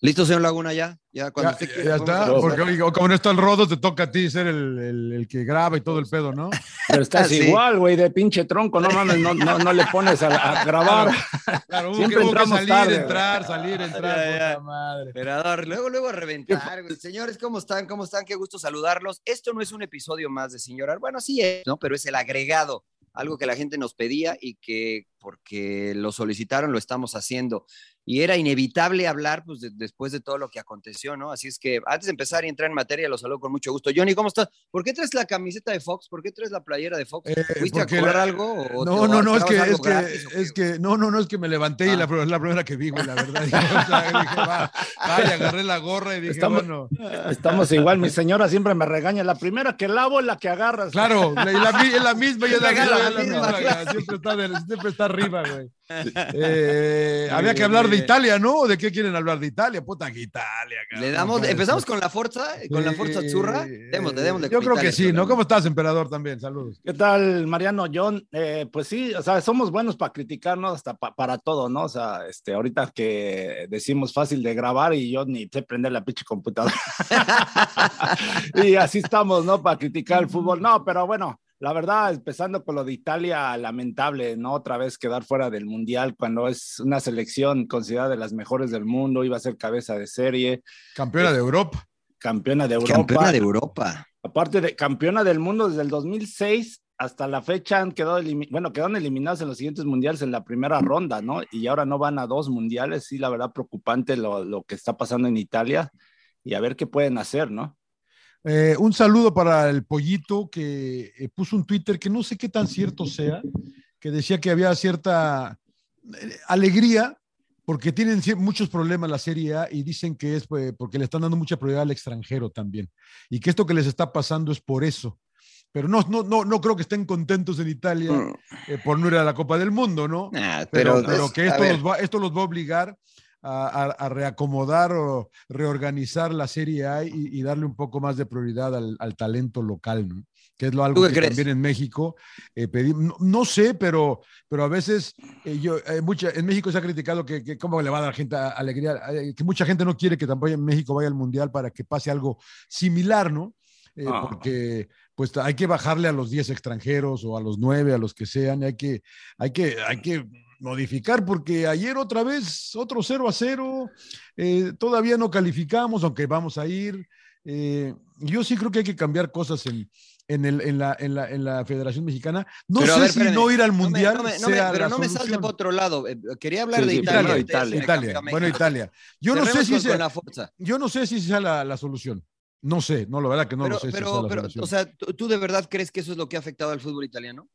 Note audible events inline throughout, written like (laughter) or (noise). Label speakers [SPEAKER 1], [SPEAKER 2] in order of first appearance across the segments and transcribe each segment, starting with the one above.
[SPEAKER 1] ¿Listo, señor Laguna, ya?
[SPEAKER 2] Ya, cuando ya, ya está, porque como no está el rodo, te toca a ti ser el, el, el, que graba y todo el pedo, ¿no?
[SPEAKER 3] Pero estás (laughs) igual, güey, de pinche tronco, no mames, no, no, no le pones a, a grabar.
[SPEAKER 2] Claro, Siempre que, entramos salir, tarde, entrar, salir, entrar, ya,
[SPEAKER 1] puta madre. Emperador, luego, luego a reventar. Señores, ¿cómo están? ¿Cómo están? Qué gusto saludarlos. Esto no es un episodio más de Señor Bueno, sí es, ¿no? Pero es el agregado algo que la gente nos pedía y que porque lo solicitaron lo estamos haciendo y era inevitable hablar pues, después de todo lo que aconteció, ¿no? Así es que antes de empezar y entrar en materia, lo saludo con mucho gusto. Johnny, ¿cómo estás? ¿Por qué traes la camiseta de Fox? ¿Por qué traes la playera de Fox?
[SPEAKER 2] Eh, ¿Fuiste a cobrar algo? O no, no, no, es que, es que, es que, no, no, no, es que me levanté y la, ah. la, primera que vi, güey, la verdad. (laughs) dije, va, vaya, agarré la gorra y dije,
[SPEAKER 3] estamos,
[SPEAKER 2] bueno.
[SPEAKER 3] Estamos igual, mi señora siempre me regaña, la primera que lavo es la que agarras.
[SPEAKER 2] Claro, la, la, es la misma, (laughs) y es la, misma, siempre, está siempre está arriba, güey. Eh, había que hablar de Italia, ¿no? ¿De qué quieren hablar de Italia? Puta que Italia.
[SPEAKER 1] Le damos, empezamos con la Forza, con la Forza Azzurra.
[SPEAKER 2] Yo creo que sí, ¿no? ¿Cómo estás, emperador? También, saludos.
[SPEAKER 3] ¿Qué tal, Mariano? John, eh, pues sí, o sea, somos buenos para criticarnos hasta para todo, ¿no? O sea, este, ahorita que decimos fácil de grabar y yo ni sé prender la pinche computadora. (laughs) y así estamos, ¿no? Para criticar el fútbol. No, pero bueno, la verdad, empezando con lo de Italia, lamentable, ¿no? Otra vez quedar fuera del Mundial cuando es una selección considerada de las mejores del mundo, iba a ser cabeza de serie.
[SPEAKER 2] Campeona de Europa.
[SPEAKER 3] Campeona de Europa.
[SPEAKER 1] Campeona de Europa.
[SPEAKER 3] Aparte de campeona del mundo desde el 2006 hasta la fecha han quedado, bueno, quedaron eliminados en los siguientes mundiales en la primera ronda, ¿no? Y ahora no van a dos mundiales, sí, la verdad preocupante lo, lo que está pasando en Italia y a ver qué pueden hacer, ¿no?
[SPEAKER 2] Eh, un saludo para el pollito que eh, puso un Twitter que no sé qué tan cierto sea, que decía que había cierta eh, alegría porque tienen muchos problemas la Serie A y dicen que es pues, porque le están dando mucha prioridad al extranjero también y que esto que les está pasando es por eso. Pero no, no, no, no creo que estén contentos en Italia mm. por no ir a la Copa del Mundo, ¿no?
[SPEAKER 1] Ah, pero,
[SPEAKER 2] pero, que esto los, va, esto los va a obligar a, reacomodar o reorganizar la Serie A y, darle un poco más de prioridad al, talento local, ¿no? que es lo algo que también en México eh, no, sé, pero, pero a veces eh, yo, eh, mucha, en México se ha criticado que, cómo le va a dar gente alegría, que mucha gente no quiere que tampoco en México vaya al Mundial para que pase algo similar, ¿no? Ah. Porque pues hay que bajarle a los 10 extranjeros o a los 9, a los que sean, hay que, hay que, hay que modificar, porque ayer otra vez, otro 0 a 0, eh, todavía no calificamos, aunque vamos a ir. Eh, yo sí creo que hay que cambiar cosas en, en, el, en, la, en, la, en la Federación Mexicana. No sé si no ir al Mundial. No me,
[SPEAKER 1] pero no me salte por otro lado. Eh, quería hablar de Italia.
[SPEAKER 2] Italia, Bueno, Italia. Yo no, sé si sea, yo no sé si sea la, la solución. No sé, no, la verdad que no lo sé.
[SPEAKER 1] Pero, si pero o sea, ¿tú de verdad crees que eso es lo que ha afectado al fútbol italiano?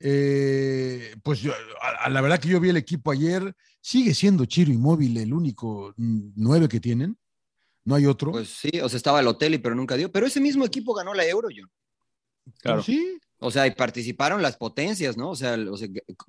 [SPEAKER 2] Eh, pues yo, a, la verdad que yo vi el equipo ayer, sigue siendo Chiro Inmóvil el único nueve que tienen. No hay otro.
[SPEAKER 1] Pues sí, o sea, estaba el hotel y pero nunca dio. Pero ese mismo equipo ganó la Euro, John.
[SPEAKER 2] Claro. Sí.
[SPEAKER 1] O sea, y participaron las potencias, ¿no? O sea,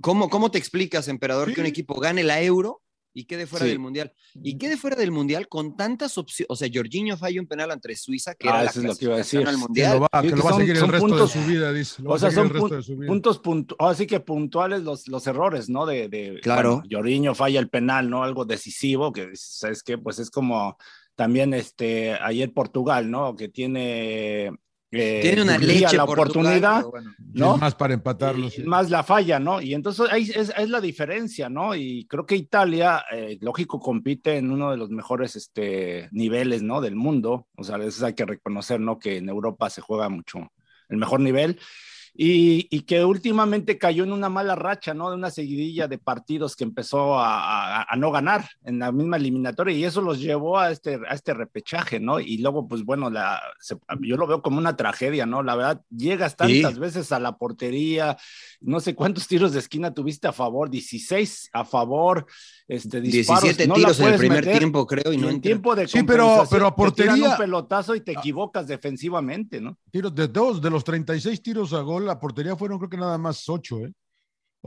[SPEAKER 1] ¿cómo, ¿cómo, te explicas, emperador, que un equipo gane la Euro y quede fuera del Mundial. Y quede fuera del Mundial con tantas opciones. O sea, Jorginho falló un penal entre Suiza, que era la
[SPEAKER 3] es que iba a decir.
[SPEAKER 2] al Mundial. Que lo va, que lo va a seguir el resto puntos, de su vida, dice.
[SPEAKER 3] o sea, son puntos así que puntuales los, los errores, ¿no? De, de
[SPEAKER 1] claro.
[SPEAKER 3] Jorginho falla el penal, ¿no? Algo decisivo, que sabes que pues es como también este ayer Portugal, ¿no? Que tiene
[SPEAKER 1] eh, tiene una leche
[SPEAKER 3] la oportunidad, ¿no?
[SPEAKER 2] Más para empatarlo.
[SPEAKER 3] Más la falla, ¿no? Y entonces ahí es, es, la diferencia, ¿no? Y creo que Italia, eh, lógico, compite en uno de los mejores este, niveles, ¿no? Del mundo. O sea, a veces hay que reconocer, ¿no? Que en Europa se juega mucho el mejor nivel y, que últimamente cayó en una mala racha, ¿no? De una seguidilla de partidos que empezó a, no ganar en la misma eliminatoria y eso los llevó a este, a este repechaje, ¿no? Y luego, pues bueno, la, yo lo veo como una tragedia, ¿no? La verdad, llegas tantas veces a la portería, no sé cuántos tiros de esquina tuviste a favor, 16 a favor, este, disparos,
[SPEAKER 1] 17 tiros en el primer tiempo, creo, y no
[SPEAKER 3] en tiempo de
[SPEAKER 2] Sí, pero, pero a portería.
[SPEAKER 3] un pelotazo y te ah. equivocas defensivamente, ¿no?
[SPEAKER 2] Tiros de dos, de los 36 tiros a gol, la portería fueron creo que nada más 8, ¿eh?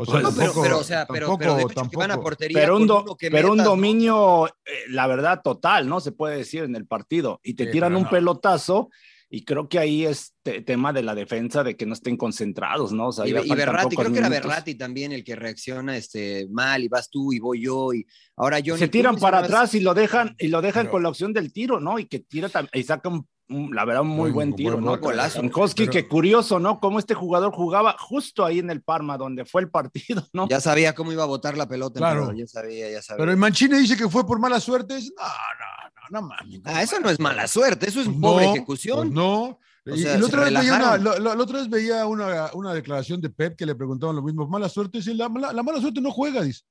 [SPEAKER 1] O sea, no, tampoco, pero, o sea, pero, pero, tampoco, van a portería
[SPEAKER 3] pero un, pero un dominio, eh, la verdad, total, ¿no? Se puede decir en el partido. Y te tiran un pelotazo y creo que ahí es tema de la defensa, de que no estén concentrados, ¿no? O
[SPEAKER 1] sea, y, y Berratti, creo que era Berratti también el que reacciona este, mal, y vas tú y voy yo, y ahora yo...
[SPEAKER 3] Se tiran para atrás y lo dejan, y lo dejan con la opción del tiro, ¿no? Y que tira y saca un la verdad, un muy, buen tiro, ¿no? Golazo. que curioso, ¿no? Cómo este jugador jugaba justo ahí en el Parma, donde fue el partido, ¿no?
[SPEAKER 1] Ya sabía cómo iba a botar la pelota.
[SPEAKER 2] Claro.
[SPEAKER 1] ya sabía, ya sabía.
[SPEAKER 2] Pero el Mancini dice que fue por mala suerte. No, no, no, no mames.
[SPEAKER 1] Ah, eso no es mala suerte, eso es pobre ejecución.
[SPEAKER 2] Pues no. y, la otra vez veía, una, la, otra vez veía una, una, declaración de Pep que le preguntaban lo mismo. Mala suerte, la, la, mala suerte no juega, dice.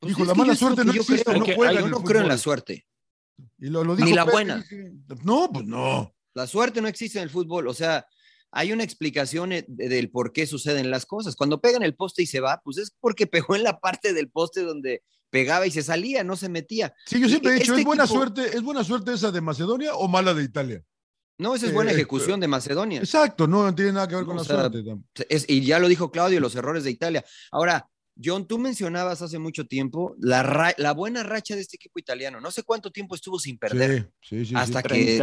[SPEAKER 2] Pues Dijo, la mala suerte no existe, no juega.
[SPEAKER 1] Yo no creo en la suerte.
[SPEAKER 2] Y lo, lo dijo
[SPEAKER 1] Ni la buena.
[SPEAKER 2] no, pues no.
[SPEAKER 1] La suerte no existe en el fútbol, o sea, hay una explicación eh, del por qué suceden las cosas. Cuando pegan el poste y se va, pues es porque pegó en la parte del poste donde pegaba y se salía, no se metía.
[SPEAKER 2] Sí, yo siempre he dicho, ¿es este buena suerte, es buena suerte esa de Macedonia o mala de Italia?
[SPEAKER 1] No, esa es buena eh, ejecución de Macedonia.
[SPEAKER 2] Exacto, no, tiene nada que ver con la suerte.
[SPEAKER 1] y ya lo dijo Claudio, los errores de Italia. Ahora, John, tú mencionabas hace mucho tiempo la, la, buena racha de este equipo italiano. No sé cuánto tiempo estuvo sin perder.
[SPEAKER 2] Sí, sí, sí.
[SPEAKER 1] Hasta
[SPEAKER 2] que.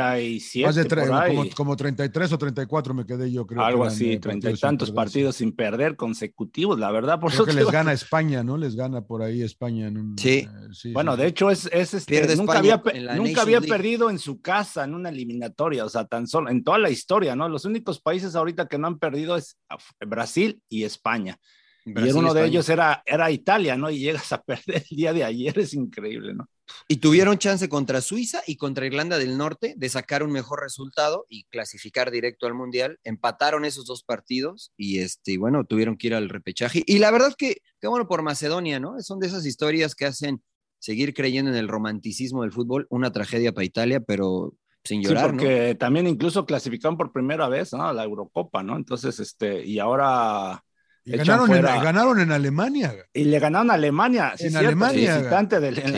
[SPEAKER 2] Más de como, como, 33 o 34 me quedé yo, creo.
[SPEAKER 3] Algo así, treinta y tantos partidos sin perder consecutivos, la verdad.
[SPEAKER 2] Por creo que les gana España, ¿no? Les gana por ahí España. En
[SPEAKER 1] eh,
[SPEAKER 3] sí. Bueno, de hecho, es, es este, nunca había, nunca había perdido en su casa en una eliminatoria, o sea, tan solo en toda la historia, ¿no? Los únicos países ahorita que no han perdido es Brasil y España y uno de ellos era, era Italia, ¿no? Y llegas a (laughs) perder el día de ayer, es increíble, ¿no?
[SPEAKER 1] Y tuvieron chance contra Suiza y contra Irlanda del Norte de sacar un mejor resultado y clasificar directo al Mundial. Empataron esos dos partidos y, este, bueno, tuvieron que ir al repechaje. Y la verdad que, qué bueno por Macedonia, ¿no? Son de esas historias que hacen seguir creyendo en el romanticismo del fútbol. Una tragedia para Italia, pero sin llorar, sí,
[SPEAKER 3] porque también incluso clasificaron por primera vez, ¿no? La Eurocopa, ¿no? Entonces, este, y ahora
[SPEAKER 2] y ganaron, en, ganaron en Alemania.
[SPEAKER 3] Y le ganaron a Alemania.
[SPEAKER 2] en Alemania.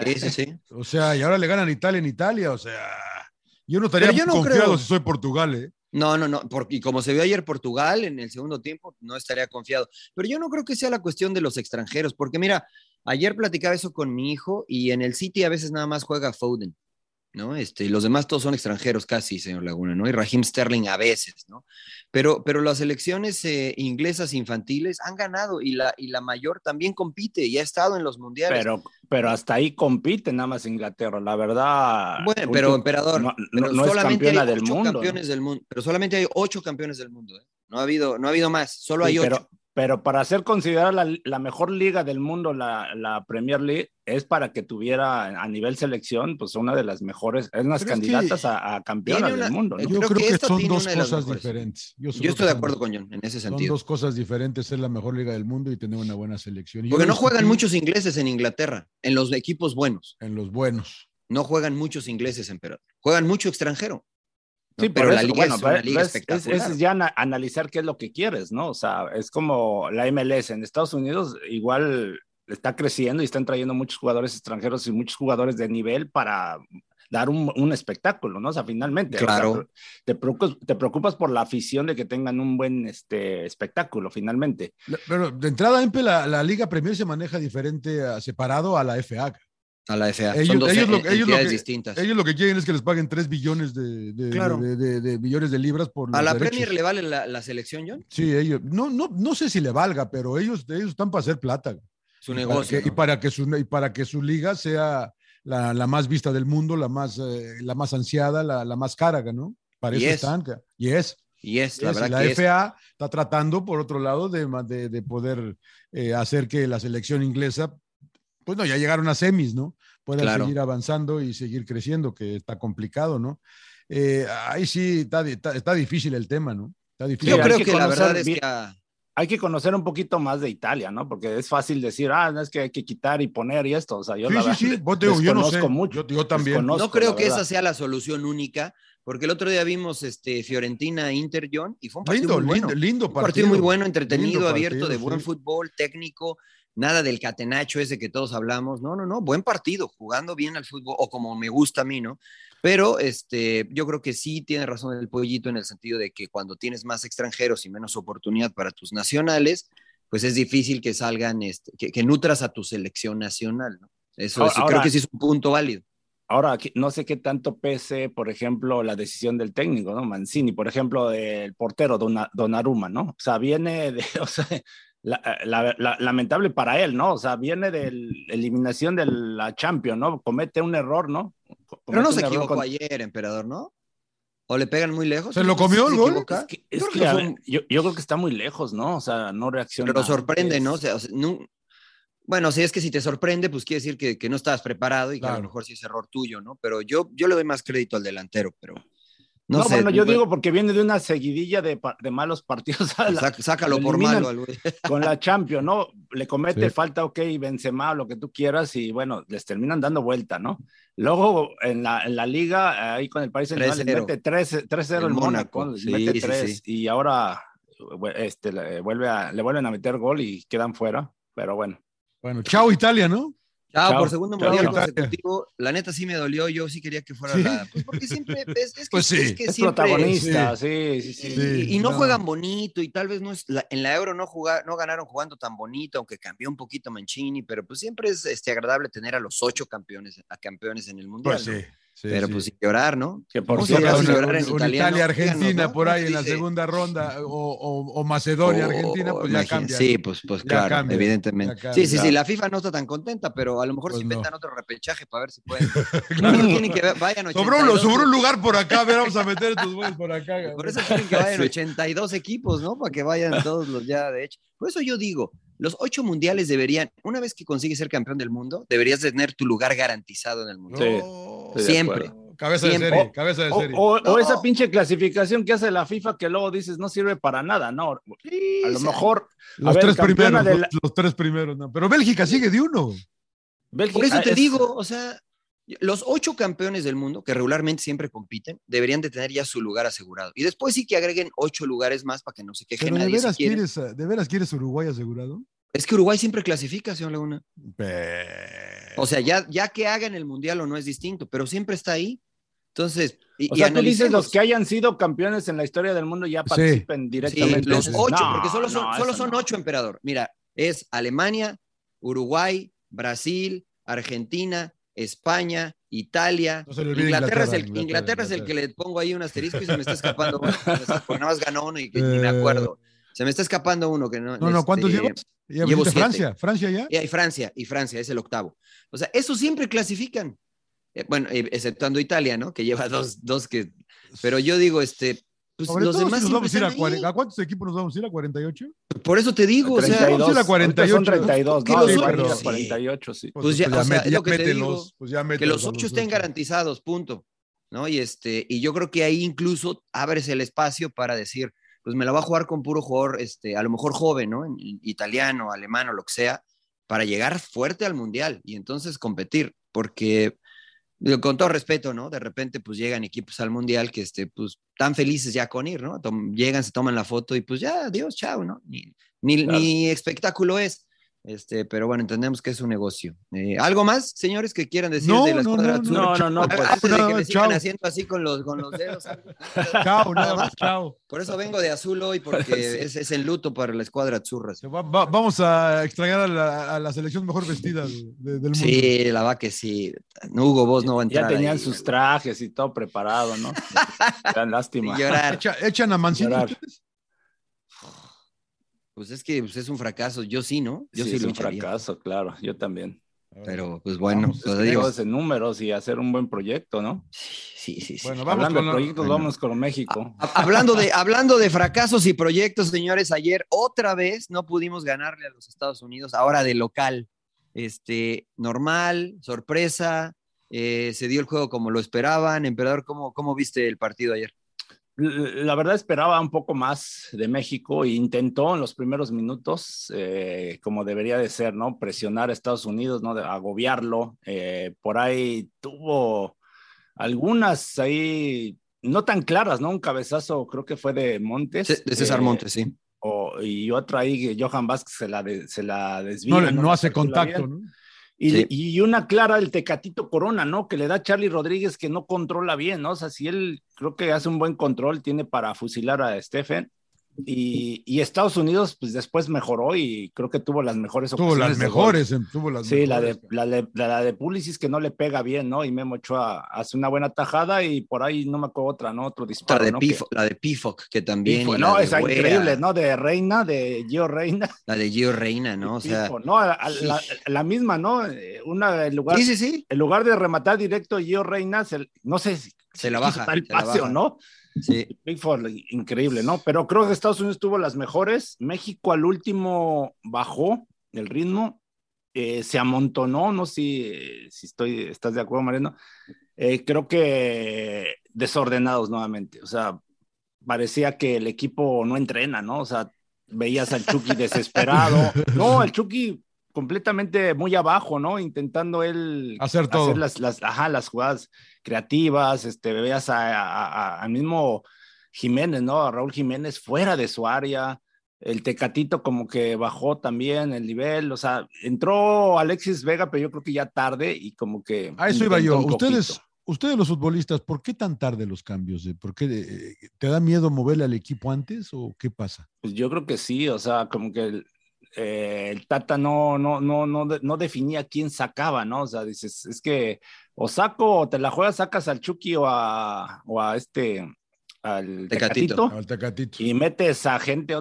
[SPEAKER 1] Sí, sí, sí.
[SPEAKER 2] O sea, y ahora le ganan a Italia en Italia. O sea, yo no estaría yo no confiado si soy Portugal, ¿eh?
[SPEAKER 1] No, no, no, porque como se vio ayer Portugal en el segundo tiempo, no estaría confiado. Pero yo no creo que sea la cuestión de los extranjeros, porque mira, ayer platicaba eso con mi hijo y en el City a veces nada más juega Foden. ¿No? Este, y los demás todos son extranjeros casi, señor Laguna, ¿no? Y Raheem Sterling a veces, ¿no? Pero, pero las selecciones eh, inglesas infantiles han ganado y la, y la mayor también compite y ha estado en los mundiales.
[SPEAKER 3] Pero, pero hasta ahí compite nada más Inglaterra, la verdad.
[SPEAKER 1] Bueno, pero emperador, no, solamente hay del mundo, campeones del mundo, pero solamente hay ocho campeones del mundo, ¿eh? No ha habido, no ha habido más, solo hay ocho.
[SPEAKER 3] Pero para ser considerada la, mejor liga del mundo, la, Premier League, es para que tuviera a nivel selección, pues una de las mejores, es las candidatas a, a del mundo.
[SPEAKER 2] Yo creo, que, son dos cosas diferentes.
[SPEAKER 1] Yo, estoy de acuerdo con John en ese sentido.
[SPEAKER 2] Son dos cosas diferentes, ser la mejor liga del mundo y tener una buena selección.
[SPEAKER 1] Porque no juegan muchos ingleses en Inglaterra, en los equipos buenos.
[SPEAKER 2] En los buenos.
[SPEAKER 1] No juegan muchos ingleses en Perú. Juegan mucho extranjero. Sí, pero la liga es una liga espectacular.
[SPEAKER 3] Es, ya analizar qué es lo que quieres, ¿no? O sea, es como la MLS en Estados Unidos, igual está creciendo y están trayendo muchos jugadores extranjeros y muchos jugadores de nivel para dar un, espectáculo, ¿no? O sea, finalmente.
[SPEAKER 1] Claro.
[SPEAKER 3] te, preocupas, te, preocupas, por la afición de que tengan un buen este, espectáculo, finalmente.
[SPEAKER 2] Pero de entrada, Empe, la, la Liga Premier se maneja diferente, separado a la FA.
[SPEAKER 1] A la FA.
[SPEAKER 2] Ellos, Son dos ellos, lo, ellos lo que, distintas. Ellos lo que quieren es que les paguen 3 billones de, de, de, billones de libras por.
[SPEAKER 1] ¿A la Premier le vale la, la, selección, John?
[SPEAKER 2] Sí, ellos. No, no, no sé si le valga, pero ellos, ellos están para hacer plata.
[SPEAKER 1] Su negocio.
[SPEAKER 2] y, para que su, y para que su liga sea la, la más vista del mundo, la más, eh, la más ansiada, la, la, más cara, ¿no? Para eso están. Y es.
[SPEAKER 1] Y es, la verdad
[SPEAKER 2] la FA está tratando, por otro lado, de, de poder eh, hacer que la selección inglesa pues no, ya llegaron a semis, ¿no? Pueden seguir avanzando y seguir creciendo, que está complicado, ¿no? Eh, ahí sí está, está, difícil el tema, ¿no? Está difícil.
[SPEAKER 1] Yo creo que, la verdad es que
[SPEAKER 3] hay que conocer un poquito más de Italia, ¿no? Porque es fácil decir, ah, no es que hay que quitar y poner y esto. O sea, yo
[SPEAKER 2] sí,
[SPEAKER 3] la
[SPEAKER 2] sí, sí. yo no sé. mucho. Yo, también.
[SPEAKER 1] No creo que esa sea la solución única, porque el otro día vimos este Fiorentina Inter John y fue un partido muy bueno.
[SPEAKER 2] Lindo, partido.
[SPEAKER 1] Un partido muy bueno, entretenido, abierto, de buen fútbol, técnico nada del catenacho ese que todos hablamos, no, no, no, buen partido, jugando bien al fútbol, o como me gusta a mí, ¿no? Pero este, yo creo que sí tiene razón el pollito en el sentido de que cuando tienes más extranjeros y menos oportunidad para tus nacionales, pues es difícil que salgan, este, que, nutras a tu selección nacional, ¿no? Eso, creo que sí es un punto válido.
[SPEAKER 3] ahora no sé qué tanto pese, por ejemplo, la decisión del técnico, ¿no? Mancini, por ejemplo, del portero Donnarumma, ¿no? O sea, viene de, (laughs) o sea, lamentable para él, ¿no? O sea, viene de la eliminación de la Champions, ¿no? Comete un error, ¿no?
[SPEAKER 1] Pero no se equivocó ayer, emperador, ¿no? ¿O le pegan muy lejos?
[SPEAKER 2] ¿Se lo comió el gol?
[SPEAKER 3] yo, creo que está muy lejos, ¿no? O sea, no reacciona.
[SPEAKER 1] Pero sorprende, ¿no? O sea, bueno, si es que si te sorprende, pues quiere decir que, no estabas preparado y que a lo mejor sí es error tuyo, ¿no? Pero yo, yo le doy más crédito al delantero, pero
[SPEAKER 3] no, bueno, yo digo porque viene de una seguidilla de, de malos partidos. (laughs)
[SPEAKER 1] sácalo por malo. (laughs)
[SPEAKER 3] Con la Champions, ¿no? Le comete falta, ok, Benzema, lo que tú quieras, y bueno, les terminan dando vuelta, ¿no? Luego en la, en la liga, ahí con el país central, le mete 3-0 el Mónaco, mete 3, y ahora este, le, vuelve a, le vuelven a meter gol y quedan fuera, pero bueno.
[SPEAKER 2] Bueno, chao Italia, ¿no?
[SPEAKER 1] Chao, por segundo mundial consecutivo. La neta sí me dolió, yo sí quería que fuera la. Pues porque siempre. Es, que,
[SPEAKER 3] pues sí.
[SPEAKER 1] es,
[SPEAKER 3] que siempre, protagonista, sí, sí, sí.
[SPEAKER 1] Y, no, juegan bonito, y tal vez no es. en la Euro no, jugar, no ganaron jugando tan bonito, aunque cambió un poquito Mancini, pero pues siempre es este, agradable tener a los ocho campeones, a campeones en el mundial. Pues sí pero pues sin llorar, ¿no?
[SPEAKER 2] Que por cierto, una, Italia-Argentina por ahí en la segunda ronda o, Macedonia-Argentina, pues ya cambia.
[SPEAKER 1] Sí, pues, pues claro, evidentemente. sí, sí, sí, la FIFA no está tan contenta, pero a lo mejor pues se inventan otro repechaje para ver si (laughs) pueden. claro. tienen que vayan
[SPEAKER 2] sobró, un lugar por acá, a ver, vamos a meter tus goles por acá. (laughs)
[SPEAKER 1] Por eso quieren que vayan (laughs) 82 equipos, ¿no? Para que vayan todos los ya, de hecho. Por eso yo digo, los ocho mundiales deberían, una vez que consigues ser campeón del mundo, deberías tener tu lugar garantizado en el mundo.
[SPEAKER 2] Sí,
[SPEAKER 1] Siempre.
[SPEAKER 2] Cabeza de serie, cabeza de serie.
[SPEAKER 3] O, esa pinche clasificación que hace la FIFA que luego dices no sirve para nada, ¿no? a lo mejor.
[SPEAKER 2] Los, tres primeros, los, tres primeros, no. Pero Bélgica sigue de uno.
[SPEAKER 1] Por eso te digo, o sea, los ocho campeones del mundo, que regularmente siempre compiten, deberían de tener ya su lugar asegurado. Y después sí que agreguen ocho lugares más para que no se quejen
[SPEAKER 2] nadie. De veras, quieres, ¿De veras quieres Uruguay asegurado?
[SPEAKER 1] Es que Uruguay siempre clasifica, señor Laguna. O sea, ya, ya que haga en el Mundial o no es distinto, pero siempre está ahí. Entonces,
[SPEAKER 3] y, o sea, tú dices los que hayan sido campeones en la historia del mundo ya participen directamente.
[SPEAKER 1] los ocho, porque solo son, solo son ocho, emperador. Mira, es Alemania, Uruguay, Brasil, Argentina, España, Italia, Inglaterra, es el, Inglaterra, es el que le pongo ahí un asterisco y se me está escapando uno, (laughs) porque nada más ganó uno y que ni me acuerdo. Se me está escapando uno que no.
[SPEAKER 2] No, no, ¿cuántos este, llevas? Llevo Francia, Francia ya.
[SPEAKER 1] Y hay Francia, y Francia es el octavo. O sea, eso siempre clasifican. Eh, bueno, eh, exceptuando Italia, ¿no? Que lleva dos, dos que. Pero yo digo, este,
[SPEAKER 2] pues los demás vamos a, ir a, ¿A cuántos equipos nos vamos a ir? ¿A 48?
[SPEAKER 1] Por eso te digo, 32, o sea,
[SPEAKER 2] vamos a ir a 48. Son
[SPEAKER 3] 32, no, sí, a 48, sí.
[SPEAKER 1] Pues, ya, o sea, lo que te digo, pues ya que los ocho estén garantizados, punto. ¿no? Y, este, y yo creo que ahí incluso abres el espacio para decir, pues me la va a jugar con puro jugador, este, a lo mejor joven, ¿no? Italiano, alemán o lo que sea, para llegar fuerte al mundial y entonces competir, porque con todo respeto, ¿no? De repente pues llegan equipos al mundial que este, pues tan felices ya con ir, ¿no? llegan, se toman la foto y pues ya, adiós, chao, ¿no? Ni, ni, ni espectáculo es. Este, pero bueno, entendemos que es un negocio. Eh, ¿Algo más, señores, que quieran decir de la escuadra
[SPEAKER 3] no, no, no, no,
[SPEAKER 1] pues, (laughs) Antes de que me sigan haciendo así con los, con los dedos. (laughs)
[SPEAKER 2] chao, nada más, chao.
[SPEAKER 1] Por eso vengo de azul hoy, porque (laughs) es, es, el luto para la escuadra Azurra.
[SPEAKER 2] vamos a extrañar a la, a la, selección mejor vestida del mundo.
[SPEAKER 1] Sí, la va que sí. Hugo, vos no va a entrar.
[SPEAKER 3] Ya tenían sus trajes y todo preparado, ¿no? Gran lástima.
[SPEAKER 2] Llorar. echan a Mancini.
[SPEAKER 1] Pues es que pues, es un fracaso. Yo sí, ¿no? Yo
[SPEAKER 3] sí, es un fracaso, claro. Yo también.
[SPEAKER 1] Pero, pues bueno,
[SPEAKER 3] pues, digo. en números y hacer un buen proyecto, ¿no?
[SPEAKER 1] Sí, sí, sí.
[SPEAKER 3] Bueno, vamos hablando con de proyectos, vamos con México.
[SPEAKER 1] hablando, de, hablando de fracasos y proyectos, señores, ayer otra vez no pudimos ganarle a los Estados Unidos, ahora de local. Este, normal, sorpresa, eh, se dio el juego como lo esperaban. Emperador, ¿cómo, ¿cómo viste el partido ayer?
[SPEAKER 3] La verdad esperaba un poco más de México e intentó en los primeros minutos, eh, como debería de ser, ¿no? Presionar a Estados Unidos, ¿no? De agobiarlo. Eh, por ahí tuvo algunas ahí no tan claras, ¿no? Un cabezazo creo que fue de Montes.
[SPEAKER 1] de César eh, Montes, sí.
[SPEAKER 3] y otra ahí, Johan Vázquez se la, se la desvía.
[SPEAKER 2] No, no hace contacto, ¿no?
[SPEAKER 3] Y, una clara el Tecatito Corona, ¿no? Que le da Charlie Rodríguez que no controla bien, ¿no? O sea, si él creo que hace un buen control, tiene para fusilar a Stephen, Y, Estados Unidos, pues después mejoró y creo que tuvo las mejores
[SPEAKER 2] tuvo Las mejores, tuvo las
[SPEAKER 3] sí, la de, la, de, la de Pulisic que no le pega bien, ¿no? Y Memo Ochoa hace una buena tajada y por ahí no me acuerdo otra, ¿no? Otro disparo.
[SPEAKER 1] La de, la de Pifoc, que también.
[SPEAKER 3] no, esa increíble, ¿no? De Reina, de Gio Reina. (laughs)
[SPEAKER 1] La de Gio Reina, ¿no? O sea.
[SPEAKER 3] no, la, misma, ¿no? Una, el lugar,
[SPEAKER 1] sí, sí, sí.
[SPEAKER 3] En lugar de rematar directo Gio Reina, no sé si.
[SPEAKER 1] Se la baja.
[SPEAKER 3] el paseo, ¿no?
[SPEAKER 1] Sí.
[SPEAKER 3] Pickford, increíble, ¿no? Pero creo que Estados Unidos tuvo las mejores. México al último bajó el ritmo, eh, se amontonó, no sé si, si, estoy, estás de acuerdo, Mariano. Eh, creo que desordenados nuevamente, o sea, parecía que el equipo no entrena, ¿no? O sea, veías al Chucky (laughs) desesperado. No, el Chucky completamente muy abajo, ¿no? Intentando él
[SPEAKER 2] hacer todo.
[SPEAKER 3] las, las, ajá, las jugadas creativas, este, veías al mismo Jiménez, ¿no? A Raúl Jiménez fuera de su área, el Tecatito como que bajó también el nivel, o sea, entró Alexis Vega, pero yo creo que ya tarde y como que...
[SPEAKER 2] A eso iba yo, ustedes... Ustedes los futbolistas, ¿por qué tan tarde los cambios? ¿Por qué eh, te da miedo moverle al equipo antes o qué pasa?
[SPEAKER 3] Pues yo creo que sí, o sea, como que eh, el Tata no, no, no, no, no definía quién sacaba, ¿no? O sea, dices, es que o saco, o te la juegas, sacas al Chucky o a, o a este, al tecatito, y metes a gente,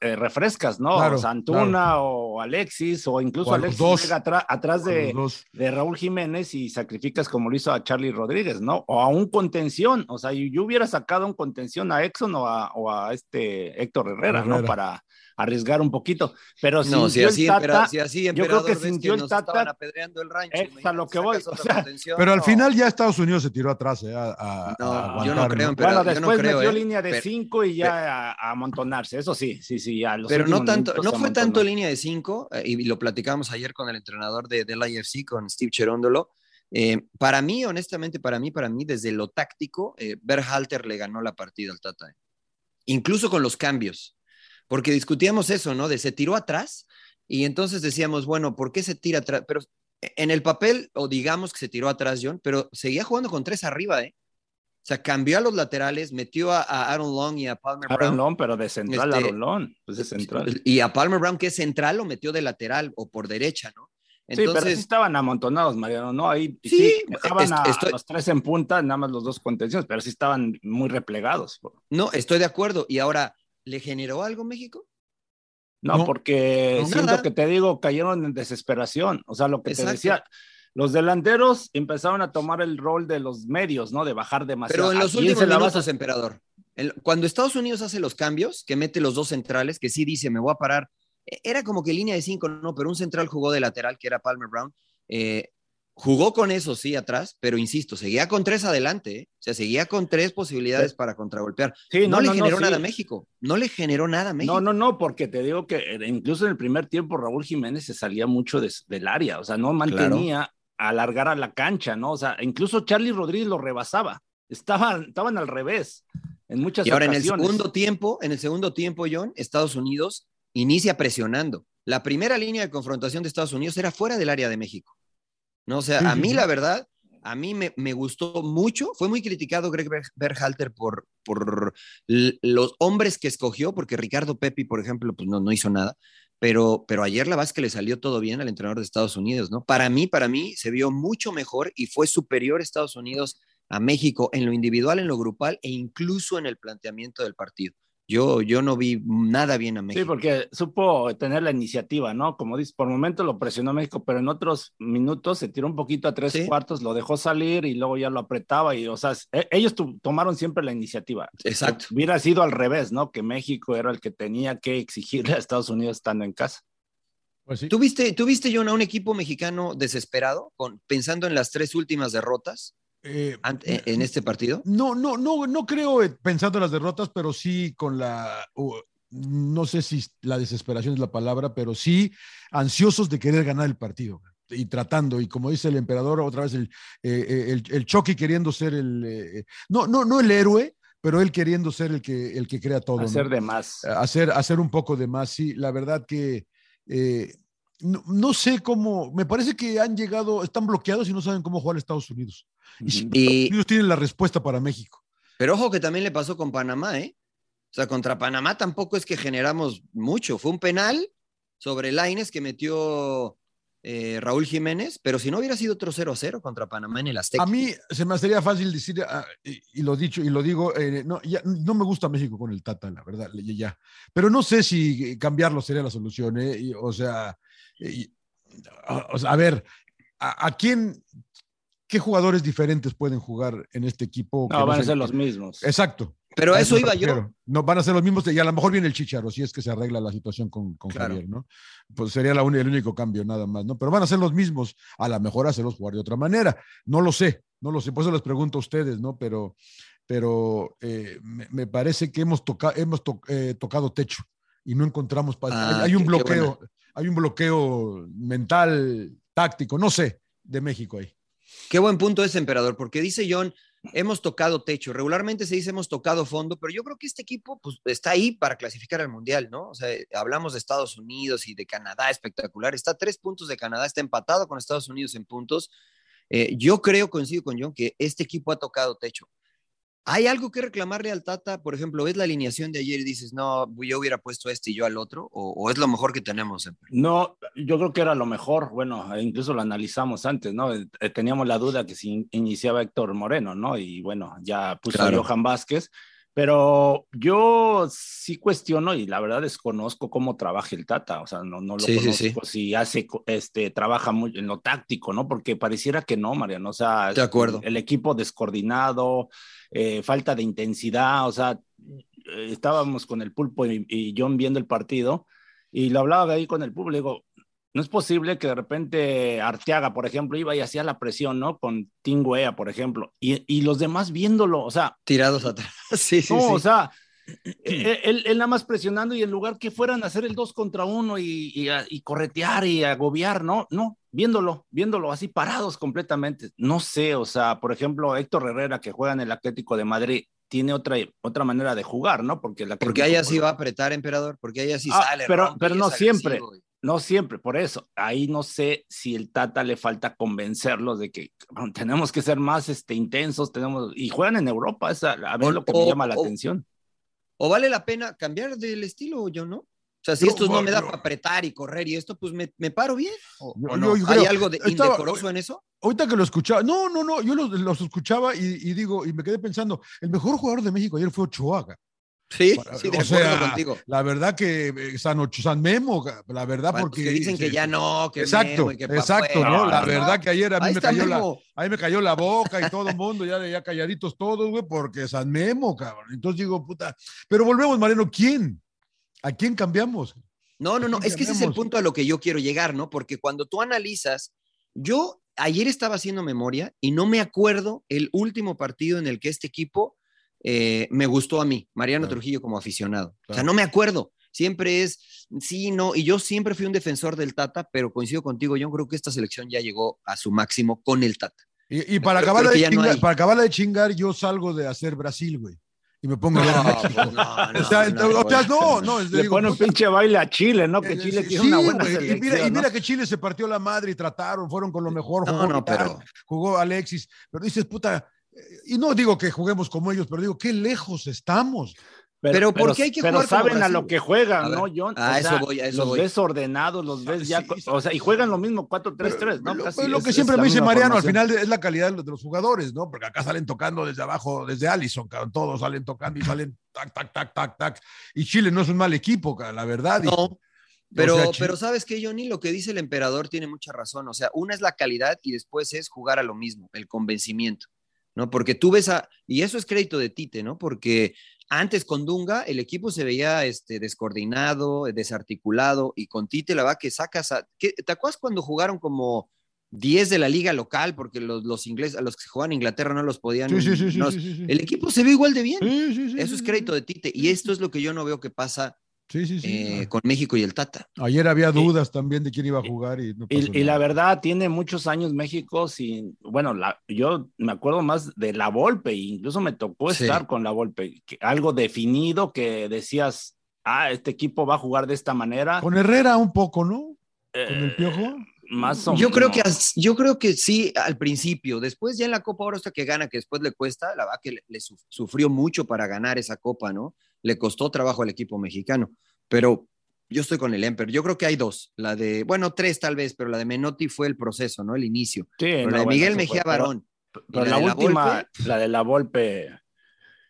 [SPEAKER 3] eh, refrescas, ¿no? Santuna o Alexis, o incluso Alexis atrás de, de, Raúl Jiménez y sacrificas como lo hizo a Charlie Rodríguez, ¿no? O a un contención, o sea, yo, hubiera sacado un contención a Exxon o a, o a este Héctor Herrera, ¿no? Para, arriesgar un poquito. Pero
[SPEAKER 1] no, si así,
[SPEAKER 3] Tata,
[SPEAKER 1] si así
[SPEAKER 3] yo creo que sintió el Tata.
[SPEAKER 1] apedreando el rancho.
[SPEAKER 3] Es a lo que voy. O sea,
[SPEAKER 2] pero al final ya Estados Unidos se tiró atrás. Eh,
[SPEAKER 1] a, no, yo no creo.
[SPEAKER 3] Pero, bueno, después metió eh, línea de 5 y ya a, amontonarse. Eso sí, sí, sí.
[SPEAKER 1] pero no tanto, no fue tanto línea de 5 eh, y lo platicamos ayer con el entrenador de, del IFC, con Steve Cherondolo. para mí, honestamente, para mí, para mí, desde lo táctico, Berhalter le ganó la partida al Tata. Incluso con los cambios porque discutíamos eso, ¿no? De se tiró atrás y entonces decíamos, bueno, ¿por qué se tira atrás? Pero en el papel, o digamos que se tiró atrás John, pero seguía jugando con tres arriba, ¿eh? O sea, cambió a los laterales, metió a, Aaron Long y a Palmer Brown.
[SPEAKER 3] Aaron Long, pero de central, este, Aaron Long, pues de central.
[SPEAKER 1] Y a Palmer Brown, que es central, lo metió de lateral o por derecha, ¿no?
[SPEAKER 3] Entonces, sí, pero sí estaban amontonados, Mariano, ¿no? Ahí sí, estaban a, los tres en punta, nada más los dos contenciones, pero sí estaban muy replegados.
[SPEAKER 1] No, estoy de acuerdo. Y ahora, ¿Le generó algo México?
[SPEAKER 3] No, porque siento que te digo, cayeron en desesperación. O sea, lo que te decía, los delanteros empezaron a tomar el rol de los medios, ¿no? De bajar demasiado.
[SPEAKER 1] Pero en los últimos minutos, emperador. Cuando Estados Unidos hace los cambios, que mete los dos centrales, que sí dice, me voy a parar, e, era como que línea de cinco, no, pero un central jugó de lateral, que era Palmer Brown. Eh, Jugó con eso, sí, atrás, pero insisto, seguía con tres adelante, ¿eh? o sea, seguía con tres posibilidades para contragolpear. Sí, no, le generó nada a México, no le generó nada a México.
[SPEAKER 3] No, no, no, porque te digo que eh, incluso en el primer tiempo Raúl Jiménez se salía mucho del área, o sea, no mantenía a la cancha, ¿no? O sea, incluso Charlie Rodríguez lo rebasaba, estaban, estaban al revés en muchas
[SPEAKER 1] Y
[SPEAKER 3] ahora
[SPEAKER 1] en el segundo tiempo, en el segundo tiempo, John, Estados Unidos inicia presionando. La primera línea de confrontación de Estados Unidos era fuera del área de México. ¿no? O sea, a mí la verdad, a mí me, gustó mucho. Fue muy criticado Greg Berhalter por, por los hombres que escogió, porque Ricardo Pepi, por ejemplo, pues no, no hizo nada. Pero, pero ayer la verdad es que le salió todo bien al entrenador de Estados Unidos, ¿no? Para mí, para mí, se vio mucho mejor y fue superior Estados Unidos a México en lo individual, en lo grupal e incluso en el planteamiento del partido. Yo, yo no vi nada bien a México.
[SPEAKER 3] Sí, porque supo tener la iniciativa, ¿no? Como dices, por momento lo presionó México, pero en otros minutos se tiró un poquito a tres cuartos, lo dejó salir y luego ya lo apretaba y, o sea, e, ellos tomaron siempre la iniciativa.
[SPEAKER 1] Exacto.
[SPEAKER 3] Hubiera sido al revés, ¿no? Que México era el que tenía que exigirle a Estados Unidos estando en casa.
[SPEAKER 1] Pues sí. ¿Tuviste, ¿Tuviste, John, a un equipo mexicano desesperado, con, pensando en las tres últimas derrotas? Eh, eh, en este partido?
[SPEAKER 2] No, no, no, no creo eh, pensando en las derrotas, pero sí con la, no sé si la desesperación es la palabra, pero sí ansiosos de querer ganar el partido y tratando, y como dice el emperador, otra vez el, el, el Chucky queriendo ser el, no, no, no el héroe, pero él queriendo ser el que, el que crea todo.
[SPEAKER 3] Hacer de más.
[SPEAKER 2] Hacer, hacer un poco de más, sí, la verdad que no, sé cómo, me parece que han llegado, están bloqueados y no saben cómo jugar a Estados Unidos. Y, Estados Unidos tienen la respuesta para México.
[SPEAKER 1] Pero ojo que también le pasó con Panamá, ¿eh? O sea, contra Panamá tampoco es que generamos mucho. Fue un penal sobre Laines que metió eh, Raúl Jiménez, pero si no hubiera sido otro 0-0 contra Panamá en el Azteca.
[SPEAKER 2] A mí se me haría fácil decir, ah, y, lo dicho, y lo digo, eh, no, no me gusta México con el Tata, la verdad, ya. Pero no sé si cambiarlo sería la solución, ¿eh? o, sea, a, ver, a, quién, qué jugadores diferentes pueden jugar en este equipo?
[SPEAKER 3] No, van a ser los mismos.
[SPEAKER 2] Exacto.
[SPEAKER 1] Pero a eso, iba yo.
[SPEAKER 2] No, van a ser los mismos y a lo mejor viene el Chicharo, si es que se arregla la situación con, con Javier, ¿no? Pues sería la el único cambio nada más, ¿no? Pero van a ser los mismos, a lo mejor hacerlos jugar de otra manera. No lo sé, no lo sé, por eso les pregunto a ustedes, ¿no? Pero, pero eh, me, parece que hemos, toca, hemos eh, tocado techo y no encontramos... Ah, hay, un bloqueo, hay un bloqueo mental, táctico, no sé, de México ahí.
[SPEAKER 1] Qué buen punto es, emperador, porque dice John, hemos tocado techo. Regularmente se dice hemos tocado fondo, pero yo creo que este equipo pues, está ahí para clasificar al Mundial, ¿no? O sea, hablamos de Estados Unidos y de Canadá, espectacular. Está a tres puntos de Canadá, está empatado con Estados Unidos en puntos. Eh, yo creo, coincido con John, que este equipo ha tocado techo. ¿Hay algo que reclamarle al Tata? Por ejemplo, ¿ves la alineación de ayer y dices, no, yo hubiera puesto este y yo al otro? ¿O, es lo mejor que tenemos?
[SPEAKER 3] No, yo creo que era lo mejor. Bueno, e incluso lo analizamos antes, ¿no? Eh, teníamos la duda que si iniciaba Héctor Moreno, ¿no? Y bueno, ya puso a Johan Vázquez. Pero yo sí cuestiono y la verdad desconozco cómo trabaja el Tata, o sea, no, no lo conozco si hace, este, trabaja muy en lo táctico, ¿no? Porque pareciera que no, Mariano, o sea,
[SPEAKER 1] de acuerdo.
[SPEAKER 3] el equipo descoordinado, eh, falta de intensidad, o sea, eh, estábamos con el pulpo y, y, John viendo el partido y lo hablaba ahí con el público, no es posible que de repente Arteaga, por ejemplo, iba y hacía la presión, ¿no? Con Tingüea, por ejemplo, y, y, los demás viéndolo, o sea.
[SPEAKER 1] Tirados atrás. (laughs) sí, sí.
[SPEAKER 3] No, o sea, e, él, él, nada más presionando y en lugar que fueran a hacer el dos contra uno y, y, y, corretear y agobiar, ¿no? No, viéndolo, viéndolo así parados completamente. No sé, o sea, por ejemplo, Héctor Herrera, que juega en el Atlético de Madrid, tiene otra, otra manera de jugar, ¿no?
[SPEAKER 1] Porque, la porque ella sí va a apretar, emperador, porque ella sí
[SPEAKER 3] ah,
[SPEAKER 1] sale.
[SPEAKER 3] Pero, pero no siempre. No siempre, por eso. Ahí no sé si el Tata le falta convencerlos de que tenemos que ser más este, intensos, tenemos, y juegan en Europa, es a, ver lo que me llama la atención.
[SPEAKER 1] O vale la pena cambiar del estilo, yo, ¿no? O sea, si esto no me da para apretar y correr y esto, pues me, me paro bien. ¿O, no? ¿Hay algo de indecoroso en eso?
[SPEAKER 2] Ahorita que lo escuchaba, no, no, no, yo los, escuchaba y, y, digo, y me quedé pensando, el mejor jugador de México ayer fue Ochoa.
[SPEAKER 1] Sí, sí, de acuerdo contigo.
[SPEAKER 2] La verdad que eh, San, San Memo, la verdad, pues, porque.
[SPEAKER 1] dicen que ya no, que
[SPEAKER 2] Exacto, Memo y que exacto, ¿no? La verdad que ayer a mí me cayó, la, a me cayó la boca y todo el mundo, ya, ya calladitos todos, güey, porque San Memo, cabrón. Entonces digo, puta. Pero volvemos, Mariano, ¿quién? ¿A quién cambiamos?
[SPEAKER 1] No, no, no, es que ese es el punto a lo que yo quiero llegar, ¿no? Porque cuando tú analizas, yo ayer estaba haciendo memoria y no me acuerdo el último partido en el que este equipo eh, me gustó a mí, Mariano Trujillo como aficionado. O sea, no me acuerdo. Siempre es, sí, no, y yo siempre fui un defensor del Tata, pero coincido contigo, yo creo que esta selección ya llegó a su máximo con el Tata.
[SPEAKER 2] Y, para, acabar de chingar, para acabar de chingar, yo salgo de hacer Brasil, güey y me pongo a ver México. Pues no, (laughs) no, o sea, no, no,
[SPEAKER 3] Le pone un pinche baile a Chile, ¿no? Que eh, Chile tiene una buena selección,
[SPEAKER 2] y mira, y mira, que Chile se partió la madre y trataron, fueron con lo mejor, jugó, pero... jugó Alexis, pero dices, puta, y no digo que juguemos como ellos, pero digo, qué lejos estamos.
[SPEAKER 3] Pero, ¿por qué hay que pero saben a lo que juegan, ¿no, John? A eso voy, a eso los ves ordenados, los ves ya, o sea, y juegan lo mismo 4-3-3, ¿no?
[SPEAKER 2] Casi lo que siempre me dice Mariano, al final es la calidad de los jugadores, ¿no? Porque acá salen tocando desde abajo, desde Allison, todos salen tocando y salen tac, tac, tac, tac, tac. Y Chile no es un mal equipo, la verdad.
[SPEAKER 1] No. Pero, pero sabes que Johnny, lo que dice el emperador tiene mucha razón. O sea, una es la calidad y después es jugar a lo mismo, el convencimiento. ¿No? Porque tú ves a, y eso es crédito de Tite, ¿no? Porque antes con Dunga el equipo se veía este, descoordinado, desarticulado, y con Tite la va que sacas a, ¿te acuerdas cuando jugaron como 10 de la liga local, porque los, los ingleses, a los que se juegan en Inglaterra no los podían. Sí, sí, sí, el equipo se ve igual de bien. Eso es crédito de Tite. Y esto es lo que yo no veo que pasa Sí, sí, sí. Eh, con México y el Tata.
[SPEAKER 2] Ayer había dudas también de quién iba a jugar y
[SPEAKER 3] y, la verdad, tiene muchos años México sin, bueno, la, yo me acuerdo más de la Volpe, incluso me tocó estar con la Volpe, algo definido que decías, ah, este equipo va a jugar de esta manera.
[SPEAKER 2] Con Herrera un poco, ¿no? Con el Piojo. Eh,
[SPEAKER 1] más o yo creo que yo creo que sí al principio, después ya en la Copa Oro hasta que gana, que después le cuesta, la verdad que le, sufrió mucho para ganar esa copa, ¿no? Le costó trabajo al equipo mexicano. Pero yo estoy con el Emper. Yo creo que hay dos. La de, bueno, tres tal vez, pero la de Menotti fue el proceso, ¿no? El inicio.
[SPEAKER 3] Sí,
[SPEAKER 1] la de Miguel Mejía Barón.
[SPEAKER 3] Pero, la, última, la de la Volpe.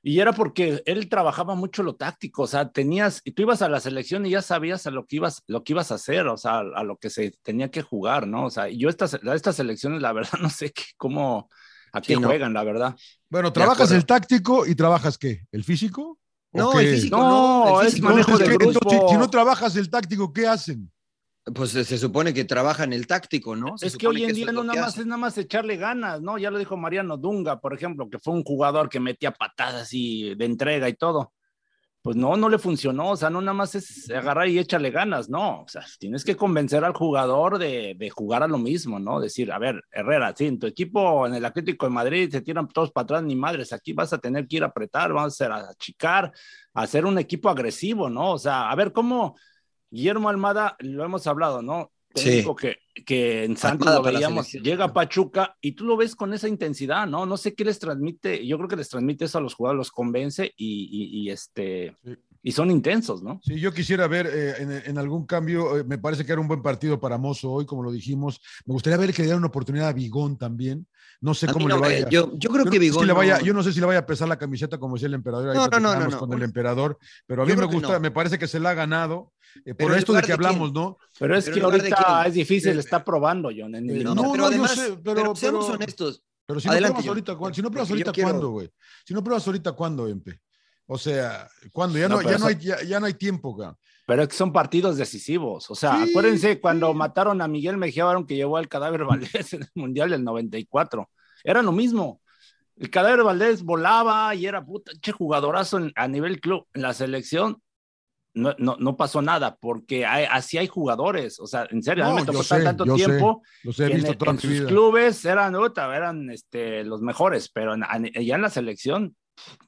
[SPEAKER 3] Y era porque él trabajaba mucho lo táctico, o sea, tenías, y tú ibas a la selección y ya sabías a lo que ibas, lo que ibas a hacer, o sea, a, lo que se tenía que jugar, ¿no? O sea, yo estas, estas selecciones, la verdad, (laughs) no sé qué, cómo, a qué juegan, la verdad.
[SPEAKER 2] Bueno, trabajas el táctico y trabajas qué? ¿El físico?
[SPEAKER 1] No, el físico no,
[SPEAKER 2] es manejo de si no trabajas el táctico, ¿qué hacen?
[SPEAKER 1] Pues se supone que trabajan el táctico, ¿no?
[SPEAKER 3] es que hoy en día no nada más es nada más echarle ganas, ¿no? Ya lo dijo Mariano Dunga, por ejemplo, que fue un jugador que metía patadas y de entrega y todo. Pues no, no le funcionó, o sea, no nada más es agarrar y echarle ganas, no, o sea, tienes que convencer al jugador de, jugar a lo mismo, ¿no? Decir, a ver, Herrera, sí, en tu equipo, en el Atlético de Madrid, se tiran todos para atrás, ni madres, aquí vas a tener que ir a apretar, vamos a achicar, a hacer un equipo agresivo, ¿no? O sea, a ver cómo, Guillermo Almada, lo hemos hablado, ¿no? Sí. Que, que en Santos lo veíamos, llega a Pachuca y tú lo ves con esa intensidad, ¿no? No sé qué les transmite, yo creo que les transmite eso a los jugadores, los convence y, este, y son intensos, ¿no?
[SPEAKER 2] Sí, yo quisiera ver eh, en, algún cambio, eh, me parece que era un buen partido para Mozo hoy, como lo dijimos, me gustaría ver que le dieran una oportunidad a Bigón también, no sé cómo le vaya.
[SPEAKER 1] Yo, yo creo que
[SPEAKER 2] vaya, Yo no sé si le vaya a pesar la camiseta como decía el emperador.
[SPEAKER 1] No, no, no, no,
[SPEAKER 2] con el emperador, pero a mí me gusta, me parece que se la ha ganado. Eh, por esto de que hablamos, ¿no?
[SPEAKER 3] Pero es que ahorita es difícil, está probando, John.
[SPEAKER 1] no, no, pero además, sé, pero, seamos honestos.
[SPEAKER 2] Pero si no pruebas ahorita, si no pruebas ahorita, ¿cuándo, güey? Si no pruebas ahorita, ¿cuándo, Empe? O sea, ¿cuándo? Ya no, ya, no hay, ya, no hay tiempo, güey.
[SPEAKER 3] Pero es que son partidos decisivos. O sea, acuérdense cuando mataron a Miguel Mejía Barón que llevó al cadáver (laughs) Valdés en el Mundial del 94. Era lo mismo. El cadáver Valdés volaba y era puta, che jugadorazo a nivel club. En la selección no, no, no, pasó nada, porque así hay juguadores, o sea, en serio, a mí me tocó tanto tiempo,
[SPEAKER 2] los he visto
[SPEAKER 3] en, sus clubes eran, eran este, los mejores, pero ya en la selección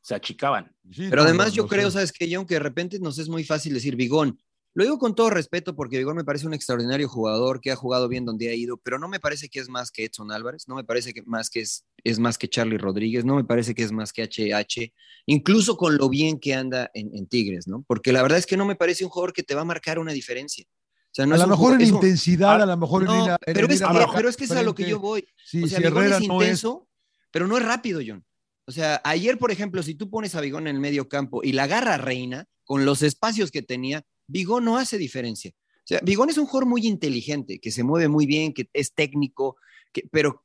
[SPEAKER 3] se achicaban.
[SPEAKER 1] pero además yo creo, sabes que John, que de repente nos es muy fácil decir Bigón, lo digo con todo respeto porque Vigón me parece un extraordinario jugador que ha jugado bien donde ha ido, pero no me parece que es más que Edson Álvarez, no me parece que más que es, es más que Charlie Rodríguez, no me parece que es más que HH, incluso con lo bien que anda en, Tigres, ¿no? Porque la verdad es que no me parece un jugador que te va a marcar una diferencia. O sea, no
[SPEAKER 2] a lo mejor en intensidad, a lo mejor
[SPEAKER 1] en, pero, es que, pero, es que, es a lo que yo voy. o sea, es intenso, pero no es rápido, John. O sea, ayer, por ejemplo, si tú pones a Vigón en el medio campo y la agarra Reina, con los espacios que tenía, Vigón no hace diferencia. O sea, Vigón es un jugador muy inteligente, que se mueve muy bien, que es técnico, que, pero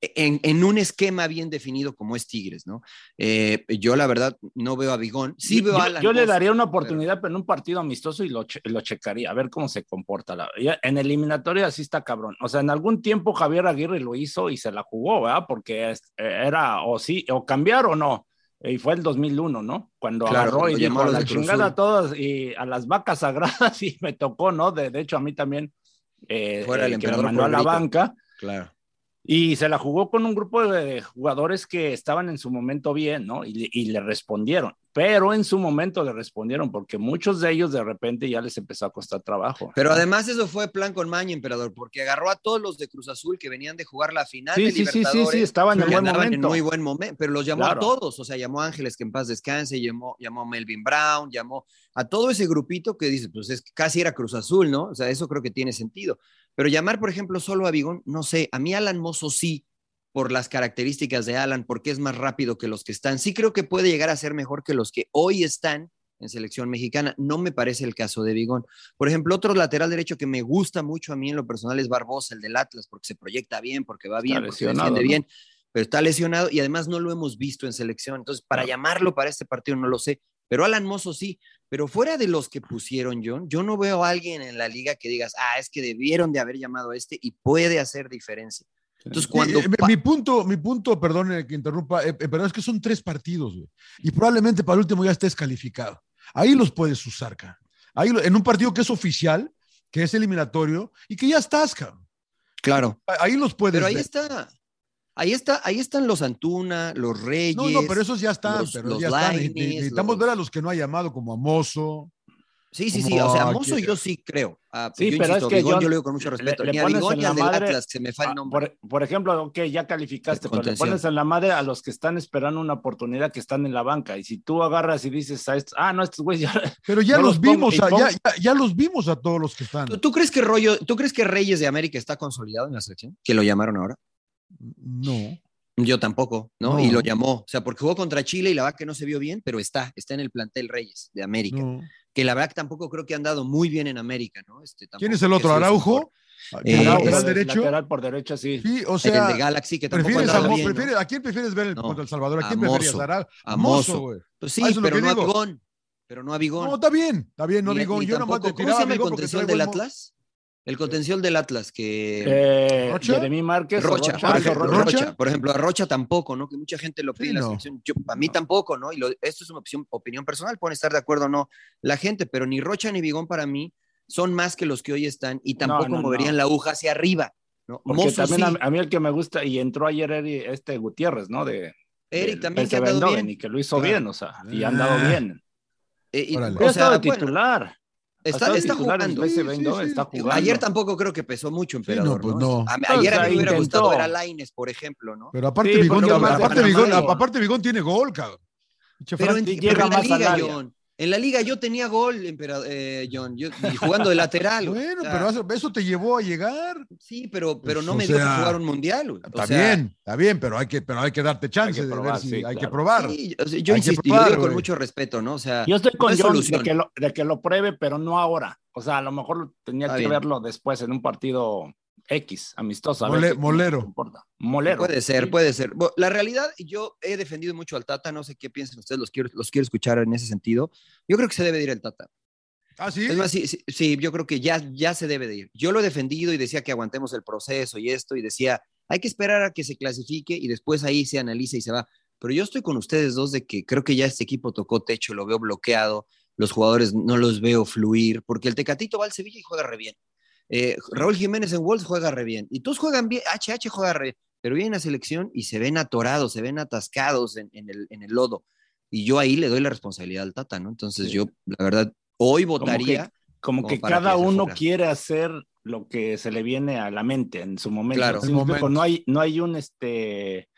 [SPEAKER 1] en, un esquema bien definido como es Tigres, ¿no? Eh, yo la verdad no veo a Vigón, sí veo
[SPEAKER 3] a Yo le daría una oportunidad, pero... en un partido amistoso y lo, lo checaría, a ver cómo se comporta. La, en eliminatoria así está cabrón. O sea, en algún tiempo Javier Aguirre lo hizo y se la jugó, ¿verdad? Porque era o sí, o cambiar o no. Y fue el 2001, ¿no? Cuando agarró y dijo a la chingada a todos y a las vacas sagradas (laughs) y me tocó, ¿no? De, de hecho, a mí también. Eh, Fuera el, que me mandó a la banca.
[SPEAKER 1] Claro.
[SPEAKER 3] Y se la jugó con un grupo de jugadores que estaban en su momento bien, ¿no? Y, y, le respondieron, pero en su momento le respondieron porque muchos de ellos de repente ya les empezó a costar trabajo.
[SPEAKER 1] Pero además eso fue plan con Maña, emperador, porque agarró a todos los de Cruz Azul que venían de jugar la final
[SPEAKER 3] sí,
[SPEAKER 1] de
[SPEAKER 3] sí, Sí, sí, sí, estaban en buen momento.
[SPEAKER 1] En muy buen momento, pero los llamó a todos, o sea, llamó a Ángeles que en paz descanse, llamó, llamó a Melvin Brown, llamó a todo ese grupito que dice, pues es casi era Cruz Azul, ¿no? O sea, eso creo que tiene sentido. Pero llamar, por ejemplo, solo a Bigón, no sé, a mí Alan Mozo sí, por las características de Alan, porque es más rápido que los que están. Sí creo que puede llegar a ser mejor que los que hoy están en selección mexicana. No me parece el caso de Bigón. Por ejemplo, otro lateral derecho que me gusta mucho a mí en lo personal es Barbosa, el del Atlas, porque se proyecta bien, porque va bien, porque se defiende bien, pero está lesionado y además no lo hemos visto en selección. Entonces, para llamarlo para este partido no lo sé, pero Alan Mozo sí. Pero fuera de los que pusieron John, yo no veo a alguien en la liga que digas, ah, es que debieron de haber llamado a este y puede hacer diferencia. Entonces, cuando.
[SPEAKER 2] mi punto, mi punto, perdón que interrumpa, eh, pero es que son tres partidos, güey. Y probablemente para el último ya estés calificado. Ahí los puedes usar, cara. Ahí, en un partido que es oficial, que es eliminatorio, y que ya estás, cabrón.
[SPEAKER 1] Claro.
[SPEAKER 2] Ahí los puedes.
[SPEAKER 1] Pero ahí está. Ahí está, ahí están los Antuna, los Reyes. No, no,
[SPEAKER 2] pero esos ya están, pero ya están. Necesitamos ver a los que no ha llamado, como a Mozo,
[SPEAKER 1] Sí, sí, sí. O sea, Mozo yo sí creo.
[SPEAKER 3] Ah, sí, pero es que
[SPEAKER 1] yo, lo digo con mucho respeto.
[SPEAKER 3] Le,
[SPEAKER 1] ni
[SPEAKER 3] a
[SPEAKER 1] Bigón
[SPEAKER 3] al del
[SPEAKER 1] Atlas, se me falla el nombre.
[SPEAKER 3] Por, ejemplo, ok, ya calificaste, pero le pones en la madre a los que están esperando una oportunidad que están en la banca. Y si tú agarras y dices a estos, ah, no, estos güeyes ya. (laughs)
[SPEAKER 2] Pero ya los, vimos, a, ya, ya, los vimos a todos los que están.
[SPEAKER 1] ¿Tú, crees que Rollo, ¿Tú crees que Reyes de América está consolidado en la selección? ¿Que lo llamaron ahora?
[SPEAKER 2] No.
[SPEAKER 1] Yo tampoco, ¿no? Y lo llamó. O sea, porque jugó contra Chile y la verdad que no se vio bien, pero está, está en el plantel Reyes de América. Que la verdad que tampoco creo que han dado muy bien en América, ¿no? Este,
[SPEAKER 2] ¿Quién es el otro? ¿Araujo?
[SPEAKER 3] Eh, lateral derecho. Lateral por derecha, sí.
[SPEAKER 2] Sí, o sea.
[SPEAKER 1] El de Galaxy, que tampoco
[SPEAKER 2] prefieres a, bien, ¿A quién prefieres ver el, contra El Salvador? ¿A quién prefieres?
[SPEAKER 1] A Mozo, güey. Pues sí, pero no a Bigón. Pero no a Bigón.
[SPEAKER 2] No, está bien, está bien, no a Bigón. Yo nomás te
[SPEAKER 1] tiraba ¿Cómo se llama el contención del Atlas? El contención del Atlas, que.
[SPEAKER 3] Eh, Jeremy Márquez.
[SPEAKER 1] Rocha, Rocha, Rocha, por ejemplo, a Rocha tampoco, ¿no? Que mucha gente lo pide en la selección. Yo, a mí tampoco, ¿no? Y esto es una opción, opinión personal, pueden estar de acuerdo o no la gente, pero ni Rocha ni Bigón para mí son más que los que hoy están y tampoco moverían la aguja hacia arriba. ¿no?
[SPEAKER 3] Porque también a, mí el que me gusta, y entró ayer este Gutiérrez, ¿no? De,
[SPEAKER 1] Eric también que ha dado bien.
[SPEAKER 3] Y que lo hizo bien, o sea, y ha andado ah. bien.
[SPEAKER 1] Eh, y,
[SPEAKER 3] o sea, de titular.
[SPEAKER 1] Está, está jugando.
[SPEAKER 3] está jugando.
[SPEAKER 1] Ayer tampoco creo que pesó mucho, Emperador.
[SPEAKER 2] no, pues no.
[SPEAKER 1] ayer a mí me hubiera gustado ver a Laines, por ejemplo, ¿no?
[SPEAKER 2] Pero aparte, Bigón, aparte, Bigón, aparte Bigón tiene gol, cabrón.
[SPEAKER 1] Pero en, llega en la liga, John. En la liga yo tenía gol, eh, John, yo, jugando de lateral.
[SPEAKER 2] bueno, pero eso, te llevó a llegar.
[SPEAKER 1] Sí, pero, pero no me dio para jugar un mundial.
[SPEAKER 2] Está bien, está bien, pero hay que, pero hay que darte chance de ver si hay que probar.
[SPEAKER 1] yo insisto, lo digo con mucho respeto, ¿no? O sea,
[SPEAKER 3] yo estoy con John de que, lo, de que lo pruebe, pero no ahora. O sea, a lo mejor tenía que verlo después en un partido X, amistosa.
[SPEAKER 2] molero.
[SPEAKER 3] molero.
[SPEAKER 1] Puede ser, puede ser. la realidad, yo he defendido mucho al Tata, no sé qué piensan ustedes, los quiero, los quiero escuchar en ese sentido. Yo creo que se debe de ir el Tata.
[SPEAKER 2] ¿Ah, sí?
[SPEAKER 1] Es más, sí, sí, yo creo que ya, ya se debe de ir. Yo lo he defendido y decía que aguantemos el proceso y esto, y decía, hay que esperar a que se clasifique y después ahí se analiza y se va. Pero yo estoy con ustedes dos de que creo que ya este equipo tocó techo, lo veo bloqueado, los jugadores no los veo fluir, porque el Tecatito va al Sevilla y juega re bien. Eh, Raúl Jiménez en Wolves juega re bien. Y todos juegan bien, HH juega re bien, pero viene a selección y se ven atorados, se ven atascados en, el, en, el, lodo. Y yo ahí le doy la responsabilidad al Tata, ¿no? Entonces yo, la verdad, hoy votaría.
[SPEAKER 3] Como que, cada uno quiere hacer lo que se le viene a la mente en su momento.
[SPEAKER 1] Claro,
[SPEAKER 3] No, hay, no hay un, este,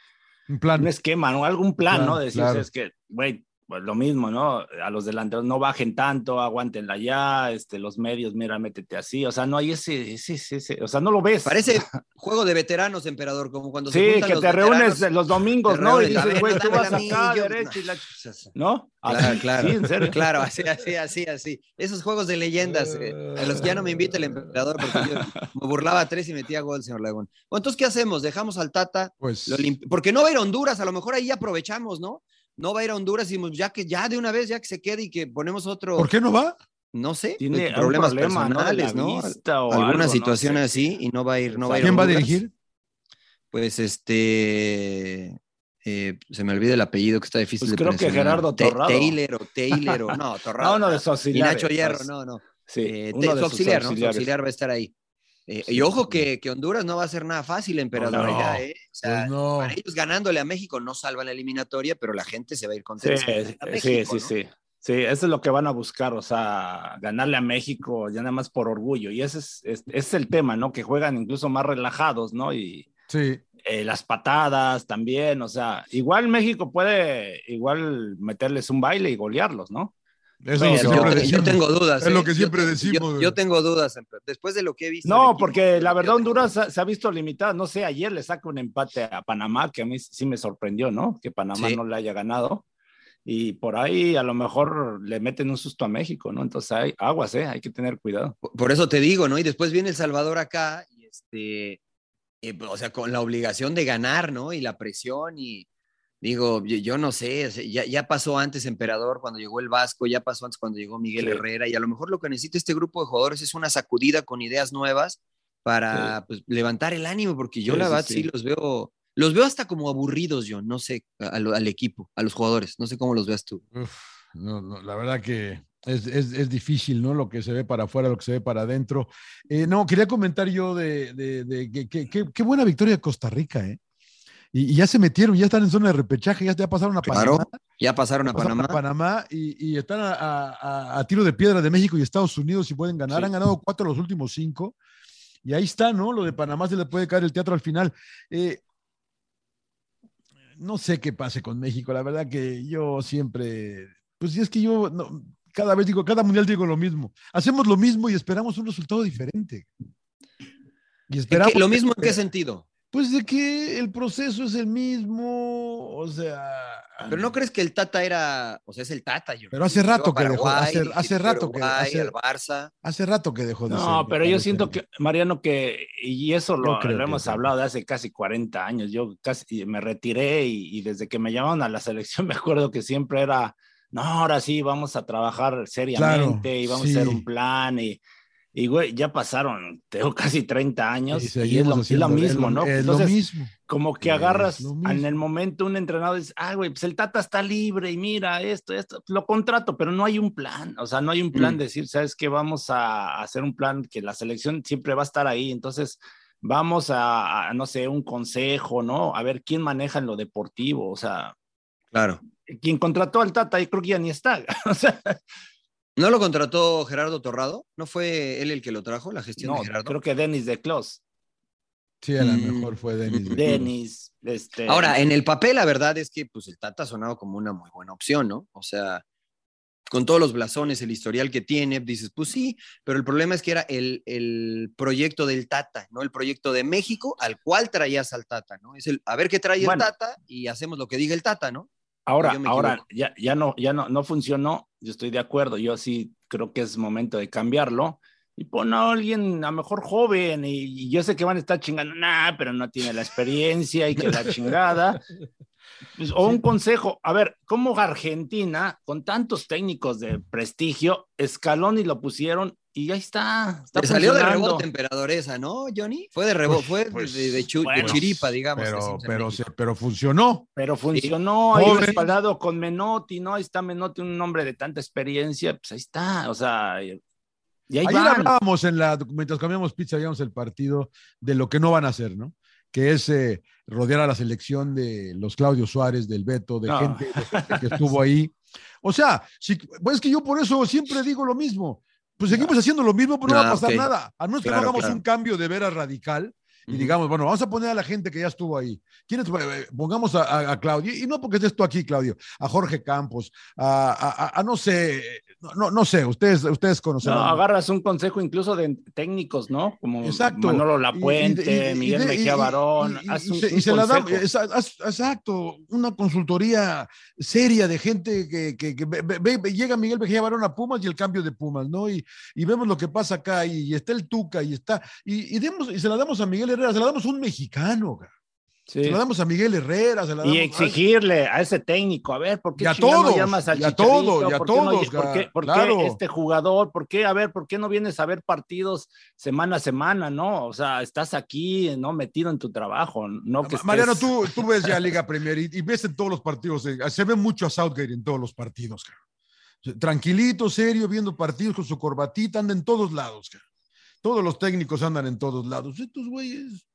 [SPEAKER 2] un plan.
[SPEAKER 3] Un esquema, ¿no? Algún plan, ¿no? Decir, es que, güey, pues lo mismo, ¿no? A los delanteros no bajen tanto, aguántenla ya, este, los medios, mira, métete así, o sea, no hay ese, ese, ese, o sea, no lo ves.
[SPEAKER 1] Parece (laughs) juego de veteranos, emperador, como cuando
[SPEAKER 3] sí,
[SPEAKER 1] se
[SPEAKER 3] Sí, que te reúnes los domingos, ¿no? Y dices, güey, tú vas acá, derecha y la... (laughs) ¿No?
[SPEAKER 1] Claro, claro, sí, en serio. claro, así, así, así, así. Esos juegos de leyendas, eh, a los que ya no me invita el emperador, porque yo me burlaba a tres y metía gol, señor Lagún. Bueno, entonces, ¿qué hacemos? ¿Dejamos al Tata?
[SPEAKER 2] Pues...
[SPEAKER 1] Porque no va a ir a Honduras, a lo mejor ahí aprovechamos, ¿no? No va a ir a Honduras y ya que ya de una vez, ya que se quede y que ponemos otro.
[SPEAKER 2] ¿Por qué no va?
[SPEAKER 1] No sé,
[SPEAKER 3] tiene problemas personales, ¿no?
[SPEAKER 1] Alguna situación así y no va a ir, no va a ir.
[SPEAKER 2] ¿Quién va a dirigir?
[SPEAKER 1] Pues este, eh, se me olvida el apellido que está difícil
[SPEAKER 3] pues
[SPEAKER 1] de
[SPEAKER 3] creo que Gerardo Torrado.
[SPEAKER 1] Taylor o Taylor o (laughs) no, Torrado.
[SPEAKER 3] no, no, de su auxiliar.
[SPEAKER 1] Y Nacho Hierro, no, no. Sí, eh, su auxiliar, ¿no? Su auxiliar va a estar ahí. Eh, y ojo que, que, Honduras no va a ser nada fácil, emperador. No, ¿eh? o sea, pues no. para ellos ganándole a México no salvan la eliminatoria, pero la gente se va a ir contenta.
[SPEAKER 3] Sí, sí, sí, sí. Sí, eso es lo que van a buscar, o sea, ganarle a México ya nada más por orgullo. Y ese es, es, es el tema, ¿no? Que juegan incluso más relajados, ¿no? Y
[SPEAKER 2] sí.
[SPEAKER 3] Eh, las patadas también, o sea, igual México puede igual meterles un baile y golearlos, ¿no?
[SPEAKER 1] Eso es lo que yo tengo dudas.
[SPEAKER 2] Es lo ¿eh? que siempre decimos.
[SPEAKER 1] Yo, tengo dudas. Después de lo que he visto.
[SPEAKER 3] No, porque la verdad Honduras se ha visto limitado. No sé, ayer le saca un empate a Panamá, que a mí sí me sorprendió, ¿no? Que Panamá no le haya ganado. Y por ahí a lo mejor le meten un susto a México, ¿no? Entonces hay aguas, ¿eh? Hay que tener cuidado.
[SPEAKER 1] Por eso te digo, ¿no? Y después viene El Salvador acá, y este, eh, o sea, con la obligación de ganar, ¿no? Y la presión y Digo, yo, no sé, ya, ya, pasó antes Emperador cuando llegó el Vasco, ya pasó antes cuando llegó Miguel Herrera, y a lo mejor lo que necesita este grupo de jugadores es una sacudida con ideas nuevas para pues, levantar el ánimo, porque yo la verdad sí, los veo, los veo hasta como aburridos, yo, no sé, al, equipo, a los jugadores, no sé cómo los veas tú.
[SPEAKER 2] no, la verdad que es, es, es, difícil, ¿no? Lo que se ve para afuera, lo que se ve para adentro. Eh, no, quería comentar yo de, de, de, qué buena victoria de Costa Rica, ¿eh? Y, ya se metieron, ya están en zona de repechaje, ya, ya pasaron a
[SPEAKER 1] claro, Ya pasaron a Panamá.
[SPEAKER 2] Panamá y, están a, tiro de piedra de México y Estados Unidos si pueden ganar. Han ganado cuatro los últimos cinco. Y ahí está, ¿no? Lo de Panamá se le puede caer el teatro al final. Eh, no sé qué pase con México. La verdad que yo siempre, pues es que yo cada vez digo, cada mundial digo lo mismo. Hacemos lo mismo y esperamos un resultado diferente.
[SPEAKER 1] Y esperamos. ¿Lo mismo en qué sentido?
[SPEAKER 2] Pues de que el proceso es el mismo, o sea.
[SPEAKER 1] Pero no crees que el Tata era, o sea, es el Tata. Yo
[SPEAKER 2] pero hace rato que dejó, hace, hace rato que
[SPEAKER 1] hace, el Barça.
[SPEAKER 2] Hace rato que dejó
[SPEAKER 3] de No, pero yo siento que Mariano que y eso lo, hemos hablado de hace casi 40 años. Yo casi me retiré y, desde que me llamaron a la selección (laughs) me acuerdo que siempre era, no, ahora sí vamos a trabajar seriamente y vamos a hacer un plan y y, güey, ya pasaron, tengo (laughs) casi 30 años y, es, lo, mismo, ¿no?
[SPEAKER 2] Es lo mismo.
[SPEAKER 3] como que agarras en el momento un entrenador y dices, ah, güey, pues el Tata está libre y mira esto, esto, lo contrato, pero no hay un plan, o sea, no hay un plan mm. de decir, ¿sabes qué? Vamos a hacer un plan que la selección siempre va a estar ahí, entonces vamos a, a no sé, un consejo, ¿no? A ver quién maneja en lo deportivo, o sea.
[SPEAKER 1] Claro.
[SPEAKER 3] Quien contrató al Tata, yo creo que ya ni está, (laughs) o sea.
[SPEAKER 1] ¿No lo contrató Gerardo Torrado? ¿No fue él el que lo trajo, la gestión de Gerardo?
[SPEAKER 3] Creo que Denis de Clos.
[SPEAKER 2] Sí, a lo mm. mejor fue Denis.
[SPEAKER 3] Denis. Este...
[SPEAKER 1] Ahora, en el papel, la verdad es que pues, el Tata ha sonado como una muy buena opción, ¿no? O sea, con todos los blasones, el historial que tiene, dices, pues sí, pero el problema es que era el, el, proyecto del Tata, ¿no? El proyecto de México al cual traías al Tata, ¿no? Es el, a ver qué trae el Tata y hacemos lo que diga el Tata, ¿no?
[SPEAKER 3] Ahora, ahora ya, ya, no, ya no, no funcionó, yo estoy de acuerdo, yo sí creo que es momento de cambiarlo. Y pon a alguien a mejor joven y, yo sé que van a estar chingando, nah, pero no tiene la experiencia y que la chingada. (laughs) Pues, o un consejo, a ver, ¿cómo Argentina, con tantos técnicos de prestigio, escalón y lo pusieron y ahí está.
[SPEAKER 1] está salió de rebote emperadoresa, ¿no, Johnny? Fue de rebote, fue de, pues, chiripa, digamos.
[SPEAKER 2] Pero, pero, pero, funcionó.
[SPEAKER 3] Pero funcionó, ahí respaldado con Menotti, ¿no? Ahí está Menotti, un hombre de tanta experiencia, pues ahí está, o sea. Y ahí
[SPEAKER 2] Ayer hablábamos en la, mientras comíamos pizza, veíamos el partido de lo que no van a hacer, ¿no? Que es eh, rodear a la selección de los Claudio Suárez, del Beto, de, gente, que estuvo ahí. O sea, si, pues es que yo por eso siempre digo lo mismo pues seguimos haciendo lo mismo, pero no va a ah, pasar nada. A menos que no hagamos un cambio de veras radical y digamos, bueno, vamos a poner a la gente que ya estuvo ahí. Eh, pongamos a, Claudio, y no porque estés tú aquí, Claudio, a Jorge Campos, a, no sé, no, no, sé, ustedes, ustedes conocen. No,
[SPEAKER 3] agarras un consejo incluso de técnicos, ¿no? Como exacto. Manolo Lapuente, Miguel Mejía Barón.
[SPEAKER 2] Y, se, la da, exacto, una consultoría seria de gente que, que, llega Miguel Mejía Barón a Pumas y el cambio de Pumas, ¿no? Y, vemos lo que pasa acá, y, está el Tuca, y está, y, demos, y se la damos a Miguel se la damos a un mexicano. Se la damos a Miguel Herrera.
[SPEAKER 3] y exigirle a... ese técnico, a ver, ¿por qué
[SPEAKER 2] ya todo, llamas al ya todo, ya ¿Por todos,
[SPEAKER 3] qué, ¿por, qué, este jugador? ¿Por qué, a ver, por qué no vienes a ver partidos semana a semana, no? O sea, estás aquí, ¿no? Metido en tu trabajo, ¿no? Que
[SPEAKER 2] Mariano, tú, tú ves ya Liga Premier y, ves en todos los partidos, eh, se ve mucho a Southgate en todos los partidos, Tranquilito, serio, viendo partidos con su corbatita, anda en todos lados, Todos los técnicos andan en todos lados. Estos güeyes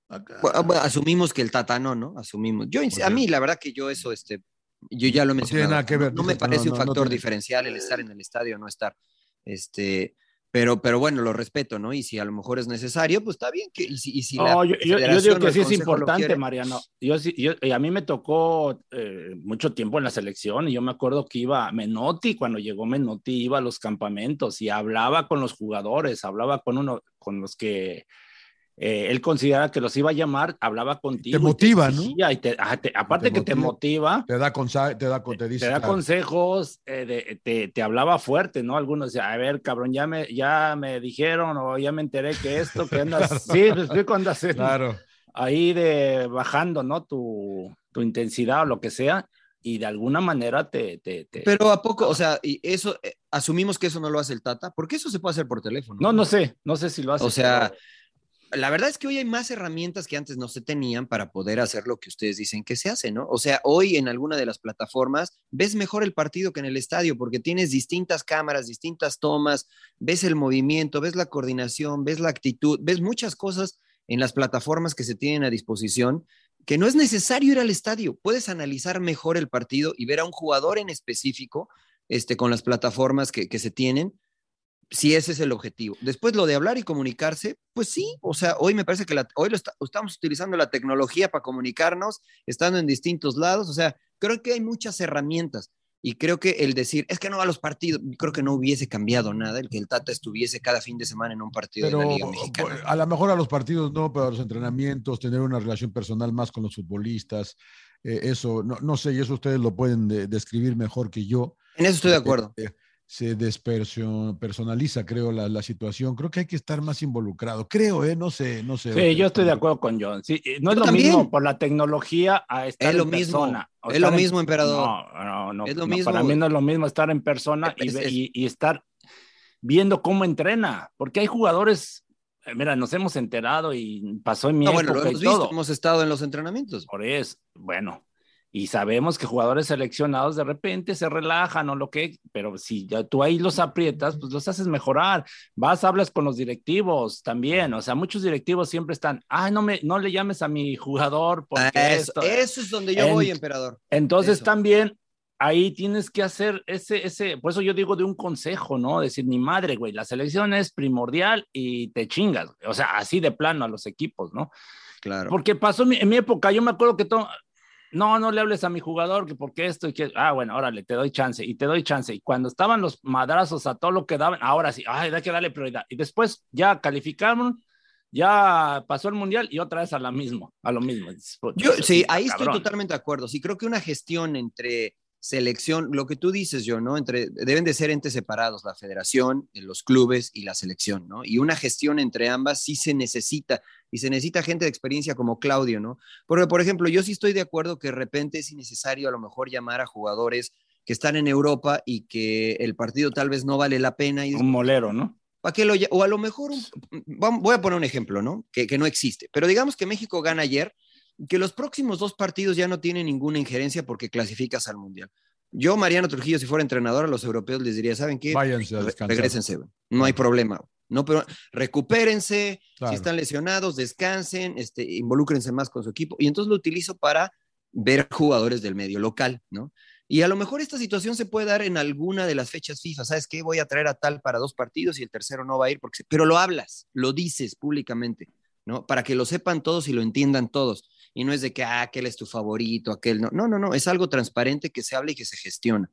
[SPEAKER 1] asumimos que el Tata no, ¿no? Asumimos. Yo, a mí, la verdad que yo eso, este, yo ya lo he mencionado. No, me parece un factor diferencial el estar en el estadio o no estar. Este, pero, pero bueno, lo respeto, ¿no? Y si a lo mejor es necesario, pues está bien. Que, y si,
[SPEAKER 3] no, yo, digo que sí es importante, Mariano. Yo, a mí me tocó eh, mucho tiempo en la selección y yo me acuerdo que iba Menotti, cuando llegó Menotti, iba a los campamentos y hablaba con los jugadores, hablaba con uno, con los que eh, él considera que los iba a llamar, hablaba contigo.
[SPEAKER 2] Te motiva, ¿no?
[SPEAKER 3] aparte que te motiva.
[SPEAKER 2] Te da, te da, te
[SPEAKER 3] dice, te da consejos, eh, te, te, hablaba fuerte, ¿no? Algunos decían, a ver, cabrón, ya me, ya me dijeron o ya me enteré que esto, que (laughs) andas, sí, estoy cuando haces claro. ahí de bajando, ¿no? Tu, tu intensidad o lo que sea y de alguna manera te, te,
[SPEAKER 1] Pero a poco, o sea, y eso, eh, asumimos que eso no lo hace el Tata, porque eso se puede hacer por teléfono.
[SPEAKER 3] No, no sé, no sé si lo hace.
[SPEAKER 1] O sea, la verdad es que hoy hay más herramientas que antes no se tenían para poder hacer lo que ustedes dicen que se hace, ¿no? O sea, hoy en alguna de las plataformas ves mejor el partido que en el estadio porque tienes distintas cámaras, distintas tomas, ves el movimiento, ves la coordinación, ves la actitud, ves muchas cosas en las plataformas que se tienen a disposición que no es necesario ir al estadio, puedes analizar mejor el partido y ver a un jugador en específico este, con las plataformas que, que se tienen, si ese es el objetivo. Después lo de hablar y comunicarse, pues sí, o sea, hoy me parece que hoy lo estamos utilizando la tecnología para comunicarnos, estando en distintos lados, o sea, creo que hay muchas herramientas. Y creo que el decir, es que no va a los partidos, creo que no hubiese cambiado nada el que el Tata estuviese cada fin de semana en un partido de la Liga Mexicana.
[SPEAKER 2] A lo mejor a los partidos no, pero a los entrenamientos, tener una relación personal más con los futbolistas, eh, eso, no, no, sé, y eso ustedes lo pueden describir mejor que yo.
[SPEAKER 1] En eso estoy de acuerdo.
[SPEAKER 2] Eh, se despersonaliza, creo, la, la, situación. Creo que hay que estar más involucrado. Creo, ¿eh? No sé, no sé.
[SPEAKER 3] Sí, yo estoy de acuerdo con John. Sí, no es lo mismo por la tecnología a estar
[SPEAKER 1] es lo
[SPEAKER 3] en
[SPEAKER 1] mismo,
[SPEAKER 3] persona.
[SPEAKER 1] Es lo mismo, emperador.
[SPEAKER 3] No, no, no. Es lo mismo. Para mí no es lo mismo estar en persona y, y, estar viendo cómo entrena, porque hay jugadores eh, Mira, nos hemos enterado y pasó en mi no, bueno, lo hemos visto,
[SPEAKER 1] hemos estado en los entrenamientos.
[SPEAKER 3] Por eso, bueno, y sabemos que jugadores seleccionados de repente se relajan o lo que, pero si ya tú ahí los aprietas, pues los haces mejorar. Vas, hablas con los directivos también, o sea, muchos directivos siempre están, ah, no me, no le llames a mi jugador porque
[SPEAKER 1] eso, eso es donde yo voy, emperador.
[SPEAKER 3] Entonces también ahí tienes que hacer ese, ese, por eso yo digo de un consejo, ¿no? Decir, ni madre, güey, la selección es primordial y te chingas, o sea, así de plano a los equipos, ¿no?
[SPEAKER 1] Claro.
[SPEAKER 3] Porque pasó en mi, época, yo me acuerdo que todo, no, no le hables a mi jugador, que porque esto y que, ah, bueno, órale, te doy chance y te doy chance. Y cuando estaban los madrazos a todo lo que daban, ahora sí, ay, hay que darle prioridad. Y después ya calificaron, ya pasó el mundial y otra vez a la mismo, a lo mismo.
[SPEAKER 1] Yo, sí, ahí estoy totalmente de acuerdo. Sí, creo que una gestión entre selección, lo que tú dices yo, ¿no? Entre, deben de ser entes separados, la federación, los clubes y la selección, ¿no? Y una gestión entre ambas sí se necesita, y se necesita gente de experiencia como Claudio, ¿no? Porque, por ejemplo, yo sí estoy de acuerdo que de repente es innecesario a lo mejor llamar a jugadores que están en Europa y que el partido tal vez no vale la pena. Y
[SPEAKER 3] un molero, ¿no?
[SPEAKER 1] ¿Para qué lo, o a lo mejor, voy a poner un ejemplo, ¿no? Que, que no existe, pero digamos que México gana ayer que los próximos dos partidos ya no tienen ninguna injerencia porque clasificas al Mundial. Yo, Mariano Trujillo, si fuera entrenador a los europeos, les diría, ¿saben qué?
[SPEAKER 2] Váyanse a descansar.
[SPEAKER 1] Regrésense, no hay problema. No, pero recupérense, si están lesionados, descansen, este, involúcrense más con su equipo. Y entonces lo utilizo para ver jugadores del medio local, ¿no? Y a lo mejor esta situación se puede dar en alguna de las fechas FIFA. ¿Sabes qué? Voy a traer a tal para dos partidos y el tercero no va a ir, porque... pero lo hablas, lo dices públicamente, ¿no? Para que lo sepan todos y lo entiendan todos y no es de que, ah, aquel es tu favorito, aquel no. No, no, no, es algo transparente que se habla y que se gestiona.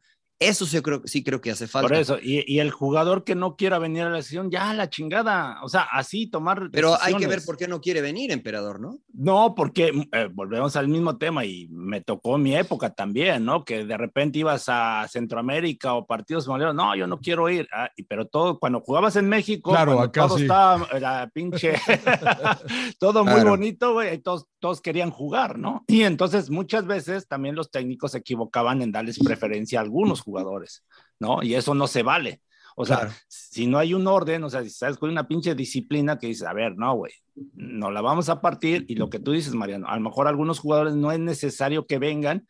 [SPEAKER 1] Eso sí creo, sí creo que hace falta.
[SPEAKER 3] Por eso, y, el jugador que no quiera venir a la sesión, ya la chingada. O sea, así tomar.
[SPEAKER 1] Pero hay que ver por qué no quiere venir, emperador, ¿no?
[SPEAKER 3] No, porque eh, volvemos al mismo tema y me tocó mi época también, ¿no? Que de repente ibas a Centroamérica o partidos no, yo no quiero ir. Ah, pero todo, cuando jugabas en México,
[SPEAKER 2] claro, acá
[SPEAKER 3] todo estaba, era pinche, (laughs) todo muy bonito, güey, todos, todos querían jugar, ¿no? Y entonces muchas veces también los técnicos se equivocaban en darles preferencia a algunos jugadores jugadores, ¿no? Y eso no se vale. O sea, si no hay un orden, o sea, si sabes con una pinche disciplina que dice, a ver, no, güey, no la vamos a partir y lo que tú dices, Mariano, a lo mejor algunos jugadores no es necesario que vengan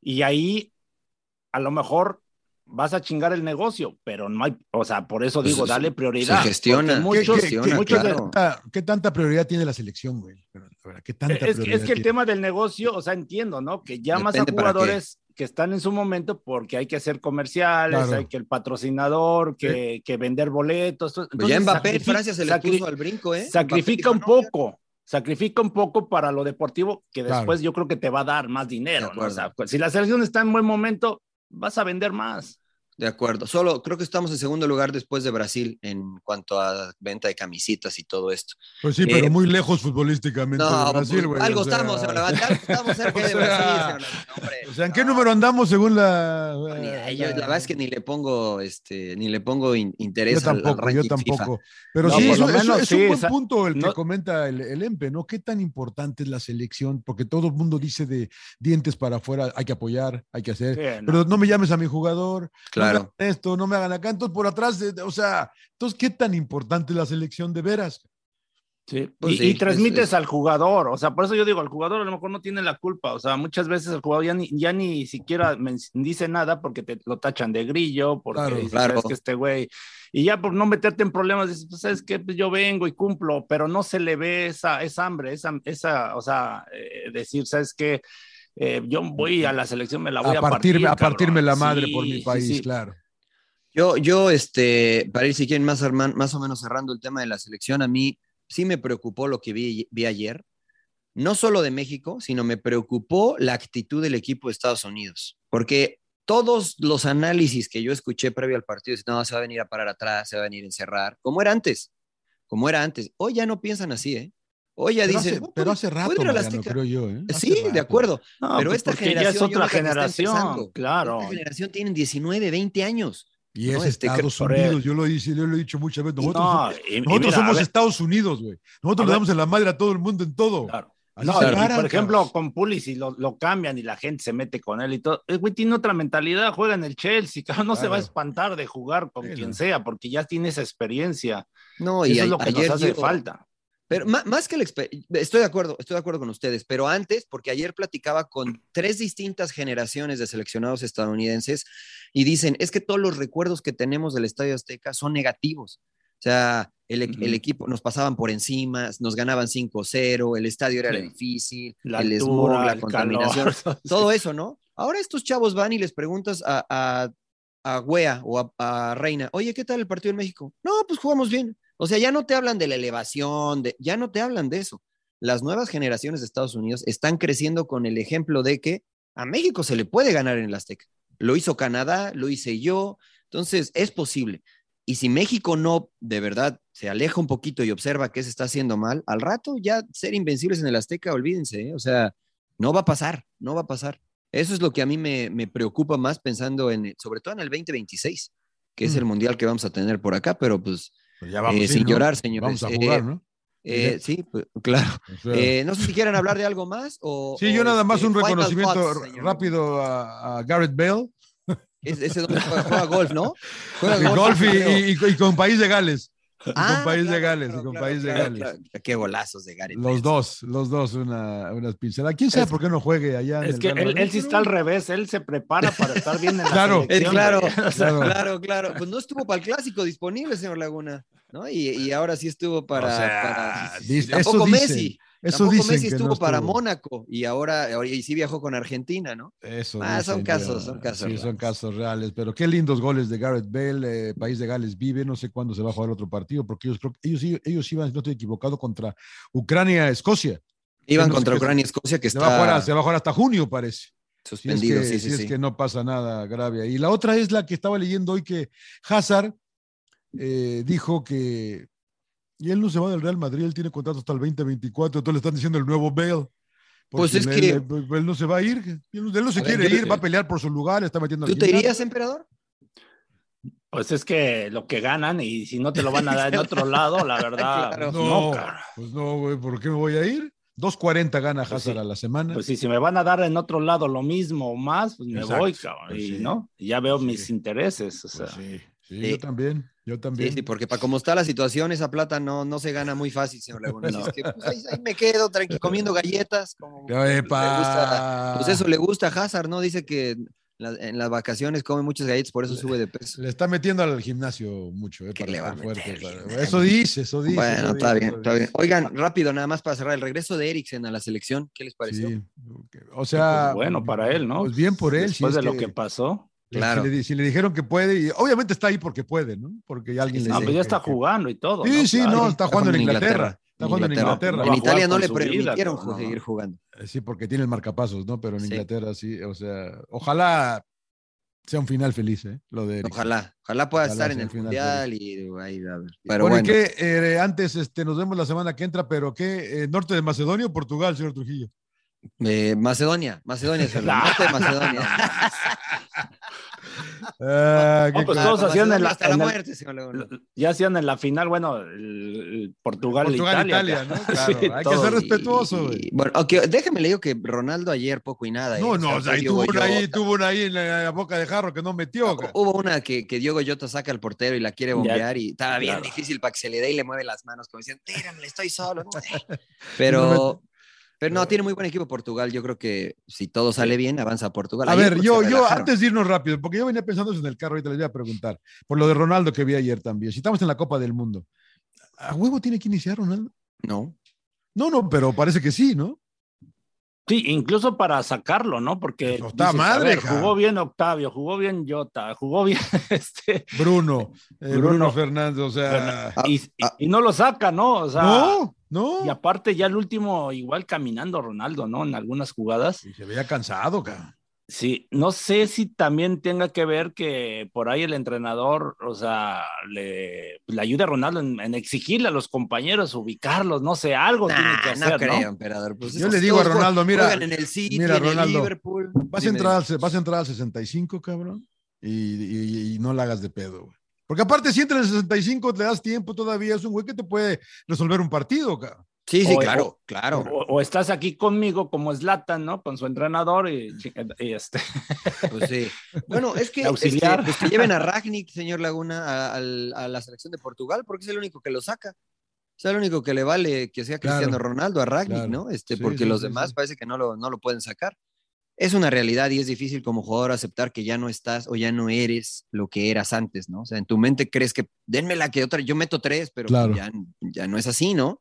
[SPEAKER 3] y ahí a lo mejor vas a chingar el negocio, pero no hay, o sea, por eso digo, dale prioridad.
[SPEAKER 1] Se gestiona.
[SPEAKER 2] Muchos, ¿Qué, tanta, prioridad tiene la selección, güey?
[SPEAKER 3] ¿Qué tanta es, es, que el tema del negocio, o sea, entiendo, ¿no? Que llamas a jugadores que están en su momento porque hay que hacer comerciales, hay que el patrocinador, que, que vender boletos.
[SPEAKER 1] Pues Entonces, ya Mbappé Francia se le puso al brinco, ¿eh?
[SPEAKER 3] Sacrifica un poco, sacrifica un poco para lo deportivo, que después yo creo que te va a dar más dinero. ¿no? O sea, pues, si la selección está en buen momento, vas a vender más.
[SPEAKER 1] De acuerdo. Solo creo que estamos en segundo lugar después de Brasil en cuanto a venta de camisitas y todo esto.
[SPEAKER 2] Pues sí, pero eh, muy lejos futbolísticamente de pues, Brasil, güey.
[SPEAKER 1] Algo estamos, estamos (laughs) cerca de Brasil.
[SPEAKER 2] o sea, ¿en qué número andamos según la,
[SPEAKER 1] la, la, verdad es que ni le pongo, este, ni le pongo interés
[SPEAKER 2] yo tampoco, yo tampoco. Pero sí, eso, es un buen punto el que comenta el, el EMPE, ¿no? ¿Qué tan importante es la selección? Porque todo el mundo dice de dientes para afuera, hay que apoyar, hay que hacer. pero no me llames a mi jugador. Claro esto, no me hagan acá. Entonces, por atrás, o sea, entonces, ¿qué tan importante es la selección de veras?
[SPEAKER 3] Sí. Pues y, transmites al jugador, o sea, por eso yo digo, el jugador a lo mejor no tiene la culpa, o sea, muchas veces el jugador ya ni, ya ni siquiera dice nada porque te lo tachan de grillo, porque claro, que este güey, y ya por no meterte en problemas, dices, pues sabes que pues yo vengo y cumplo, pero no se le ve esa, esa hambre, esa, esa o sea, eh, decir, sabes que eh, yo voy a la selección, me la voy a,
[SPEAKER 2] partir, a partirme la madre por mi país, claro.
[SPEAKER 1] Yo, yo, este, para ir si quieren más, más o menos cerrando el tema de la selección, a mí sí me preocupó lo que vi, ayer, no solo de México, sino me preocupó la actitud del equipo de Estados Unidos, porque todos los análisis que yo escuché previo al partido, no, se va a venir a parar atrás, se va a venir a encerrar, como era antes, como era antes. Hoy ya no piensan así, ¿eh? Hoy ya dice,
[SPEAKER 2] pero hace rato, Mariano, creo yo. ¿eh?
[SPEAKER 1] Sí, de acuerdo. pero
[SPEAKER 3] pues
[SPEAKER 1] esta generación
[SPEAKER 3] ya es otra generación, claro.
[SPEAKER 1] Esta generación tiene 19, 20 años.
[SPEAKER 2] Y es este, Estados Unidos, yo lo, he, yo lo he dicho muchas veces. Nosotros, somos Estados Unidos, güey. Nosotros le damos en la madre a todo el mundo en todo.
[SPEAKER 3] Claro. No, por ejemplo, con Pulisic lo, lo, cambian y la gente se mete con él y todo. El güey tiene otra mentalidad, juega en el Chelsea, (laughs) no se va a espantar de jugar con quien sea, porque ya tiene esa experiencia. No, y Eso es lo que nos hace falta.
[SPEAKER 1] Pero más, que el estoy de acuerdo, estoy de acuerdo con ustedes, pero antes, porque ayer platicaba con tres distintas generaciones de seleccionados estadounidenses y dicen, es que todos los recuerdos que tenemos del Estadio Azteca son negativos. O sea, el, equipo nos pasaban por encima, nos ganaban 5-0, el estadio era difícil, la el smog, la contaminación, (laughs) todo eso, ¿no? Ahora estos chavos van y les preguntas a, a, a Wea o a, a Reina, oye, ¿qué tal el partido en México? No, pues jugamos bien. O sea, ya no te hablan de la elevación, de, ya no te hablan de eso. Las nuevas generaciones de Estados Unidos están creciendo con el ejemplo de que a México se le puede ganar en el Azteca. Lo hizo Canadá, lo hice yo, entonces es posible. Y si México no de verdad se aleja un poquito y observa que se está haciendo mal, al rato ya ser invencibles en el Azteca, olvídense, ¿eh? o sea, no va a pasar, no va a pasar. Eso es lo que a mí me, preocupa más pensando en, sobre todo en el 2026, que es el mm. mundial que vamos a tener por acá, pero pues pues ya vamos, eh, sin llorar, señores.
[SPEAKER 2] Vamos a jugar, ¿no?
[SPEAKER 1] Eh, sí, pues, claro. Eh, no sé si quieren hablar de algo más o.
[SPEAKER 2] Sí, yo nada más un reconocimiento rápido a, Garrett Bale.
[SPEAKER 1] ese donde juega, golf, ¿no? (laughs)
[SPEAKER 2] Juega golf, y, con País de Gales. Ah, con País de Gales, con País de Gales.
[SPEAKER 1] Qué golazos de Gareth.
[SPEAKER 2] Los dos, los dos, una, unas pinceladas. ¿Quién sabe por qué no juegue allá?
[SPEAKER 3] Es que él, sí está al revés, él se prepara para estar bien en la (laughs)
[SPEAKER 2] claro,
[SPEAKER 1] claro, (laughs) claro, claro, Pues no estuvo para el clásico disponible, señor Laguna, ¿no? Y, y ahora sí estuvo para. O sea, tampoco Messi. Eso Tampoco Messi estuvo, para Mónaco y ahora, y sí viajó con Argentina, ¿no?
[SPEAKER 2] Eso.
[SPEAKER 1] Ah, son casos, son casos.
[SPEAKER 2] Sí, son casos reales, pero qué lindos goles de Gareth Bale, eh, País de Gales vive, no sé cuándo se va a jugar otro partido, porque ellos, ellos, ellos iban, no estoy equivocado, contra Ucrania, Escocia.
[SPEAKER 1] Iban contra Ucrania, Escocia, que
[SPEAKER 2] se
[SPEAKER 1] está...
[SPEAKER 2] Va a jugar, se va a jugar hasta junio, parece.
[SPEAKER 1] Suspendido,
[SPEAKER 2] sí,
[SPEAKER 1] sí, sí.
[SPEAKER 2] es que no pasa nada grave. Y la otra es la que estaba leyendo hoy que Hazard eh, dijo que y él no se va del Real Madrid, él tiene contrato hasta el 2024, entonces le están diciendo el nuevo Bale.
[SPEAKER 1] Pues es que.
[SPEAKER 2] Él, no se va a ir, él no se quiere ir, va a pelear por su lugar, está metiendo
[SPEAKER 1] ¿Tú te irías, emperador?
[SPEAKER 3] Pues es que lo que ganan y si no te lo van a dar en (laughs) otro lado, la verdad.
[SPEAKER 2] No, pues no, güey, ¿por qué me voy a ir? 2.40 gana pues Hazard a la semana.
[SPEAKER 3] Pues sí, si me van a dar en otro lado lo mismo o más, pues me voy, cabrón. Pues y, ¿no? ya veo mis intereses. O sea.
[SPEAKER 2] sí. Sí, yo también, yo también.
[SPEAKER 1] Sí, porque para como está la situación, esa plata no, no se gana muy fácil, señor Laguna. Pues, ahí, me quedo tranquilo (laughs) comiendo galletas. Como, pues eso le gusta a Hazard, ¿no? Dice que en las vacaciones come muchas galletas, por eso sube de peso.
[SPEAKER 2] Le está metiendo al gimnasio mucho, eh, le va fuerte, Eso dice, eso dice.
[SPEAKER 1] Bueno, está bien, está bien. Oigan, rápido, nada más para cerrar, el regreso de Eriksen a la selección, ¿qué les pareció? Sí.
[SPEAKER 2] O sea,
[SPEAKER 3] pues bueno, para él, ¿no?
[SPEAKER 2] Pues bien por él.
[SPEAKER 3] Después de lo que pasó.
[SPEAKER 2] Claro. Si le, dijeron que puede, y obviamente está ahí porque puede, ¿no? Porque alguien le
[SPEAKER 3] Ah, pues ya está jugando y todo.
[SPEAKER 2] Sí, sí, no, está jugando en Inglaterra. Está jugando en Inglaterra.
[SPEAKER 1] En Italia no le permitieron seguir jugando.
[SPEAKER 2] Sí, porque tiene el marcapasos, ¿no? Pero en Inglaterra sí, o sea, ojalá sea un final feliz, ¿eh? Lo de
[SPEAKER 1] Ojalá, ojalá pueda estar en el mundial y ahí a ver.
[SPEAKER 2] Pero bueno, que eh, antes este, nos vemos la semana que entra, pero ¿qué? Eh, ¿Norte de Macedonia o Portugal, señor Trujillo?
[SPEAKER 1] Macedonia, Macedonia, norte (laughs) de Macedonia. (laughs)
[SPEAKER 3] Ah, pues todos hacían en la, hasta la muerte, ya hacían en la final, bueno, el, Portugal, Portugal Italia,
[SPEAKER 2] ¿no? (laughs) Claro, hay que ser respetuoso.
[SPEAKER 1] bueno, déjeme le digo que Ronaldo ayer poco y nada.
[SPEAKER 2] No, ¿eh? no, ahí tuvo, una ahí, tuvo una ahí en la boca de jarro que no metió.
[SPEAKER 1] Hubo una que, que Diogo Jota saca al portero y la quiere bombear y estaba bien difícil para que se le dé y le mueve las manos como diciendo, tírame, estoy solo. Pero, pero no, tiene muy buen equipo Portugal. Yo creo que si todo sale bien, avanza a Portugal.
[SPEAKER 2] A ver, yo, yo antes de irnos rápido, porque yo venía pensando en el carro, ahorita les voy a preguntar, por lo de Ronaldo que vi ayer también. Si estamos en la Copa del Mundo, ¿a huevo tiene que iniciar Ronaldo?
[SPEAKER 1] No.
[SPEAKER 2] No, no, pero parece que sí, ¿no?
[SPEAKER 3] Sí, incluso para sacarlo, ¿no? Porque
[SPEAKER 2] está madre,
[SPEAKER 3] jugó bien Octavio, jugó bien Jota, jugó bien (laughs) este
[SPEAKER 2] Bruno, eh, Bruno, Fernández, o sea,
[SPEAKER 3] y, ah. no lo saca, ¿no? O sea,
[SPEAKER 2] no, no.
[SPEAKER 3] Y aparte ya el último igual caminando Ronaldo, ¿no? En algunas jugadas.
[SPEAKER 2] Y se veía cansado, cara.
[SPEAKER 3] Sí, no sé si también tenga que ver que por ahí el entrenador, o sea, le, le ayude a Ronaldo en, exigirle a los compañeros, ubicarlos, no sé, algo tiene que hacer. No creo,
[SPEAKER 1] emperador. Pues
[SPEAKER 2] Yo le digo a Ronaldo, mira,
[SPEAKER 1] en el City, mira, Ronaldo, Liverpool.
[SPEAKER 2] Vas a, entrar, vas a entrar al 65, cabrón, y, y, no la hagas de pedo, güey. Porque aparte, si entra en el 65, te das tiempo todavía, es un güey que te puede resolver un partido, cabrón.
[SPEAKER 1] Sí, sí, claro, claro.
[SPEAKER 3] O, estás aquí conmigo como Slatan, ¿no? Con su entrenador y, este. (laughs)
[SPEAKER 1] Pues sí. Bueno, es que, Auxiliar. pues que lleven a (laughs) Ragnick, señor Laguna, a, la selección de Portugal, porque es el único que lo saca. Es el único que le vale que sea Cristiano Ronaldo a Ragnick, ¿no? Este, porque los demás parece que no lo, no lo pueden sacar. Es una realidad y es difícil como jugador aceptar que ya no estás o ya no eres lo que eras antes, ¿no? O sea, en tu mente crees que denme la que otra, yo meto tres, pero ya, ya no es así, ¿no?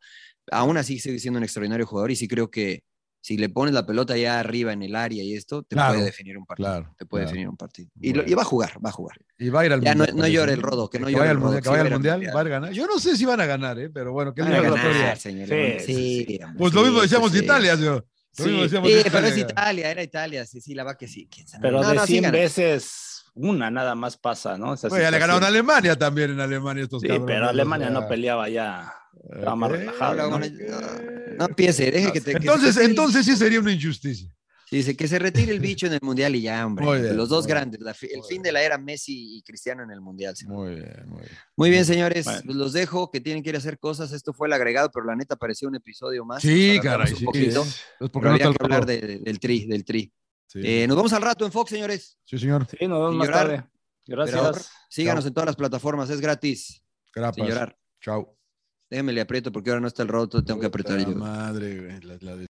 [SPEAKER 1] Aún así sigue siendo un extraordinario jugador y sí creo que si le pones la pelota ya arriba en el área y esto, te puede definir un partido. te puede definir un partido. Y, va a jugar, va a jugar.
[SPEAKER 2] Y va a ir al
[SPEAKER 1] ya mundial. No, no llore el rodo, que no llore el mundial.
[SPEAKER 2] Que vaya al mundial, va a ganar. Yo no sé si van a ganar, ¿eh? pero bueno, que
[SPEAKER 1] van a ganar, señor. Sí,
[SPEAKER 2] sí, pues lo mismo decíamos de Italia, yo.
[SPEAKER 1] Sí, pero es Italia, era Italia, sí, sí, la va que sí.
[SPEAKER 3] Pero de 100 veces una nada más pasa, ¿no?
[SPEAKER 2] Pues ya le ganaron a Alemania también en Alemania estos
[SPEAKER 3] Sí, pero Alemania no peleaba ya Estaba más relajado. ¿no?
[SPEAKER 1] no, empiece, deje que te.
[SPEAKER 2] Entonces, entonces sí sería una injusticia.
[SPEAKER 1] Dice que se retire el bicho en el mundial y ya, hombre. los dos grandes. el fin de la era Messi y Cristiano en el mundial.
[SPEAKER 2] Muy bien, muy bien.
[SPEAKER 1] Muy bien, señores. Pues los dejo que tienen que ir a hacer cosas. Esto fue el agregado, pero la neta pareció un episodio más.
[SPEAKER 2] Sí, caray.
[SPEAKER 1] Un poquito. porque habría que hablar del tri, del tri. Eh, nos vemos al rato en Fox, señores.
[SPEAKER 2] Sí, señor.
[SPEAKER 3] Sí, nos vemos más tarde. Gracias.
[SPEAKER 1] síganos en todas las plataformas, es gratis.
[SPEAKER 2] Gracias. Sin llorar. Chao.
[SPEAKER 1] Déjame le aprieto porque ahora no está el roto, tengo que apretar yo.
[SPEAKER 2] Madre, güey. La, la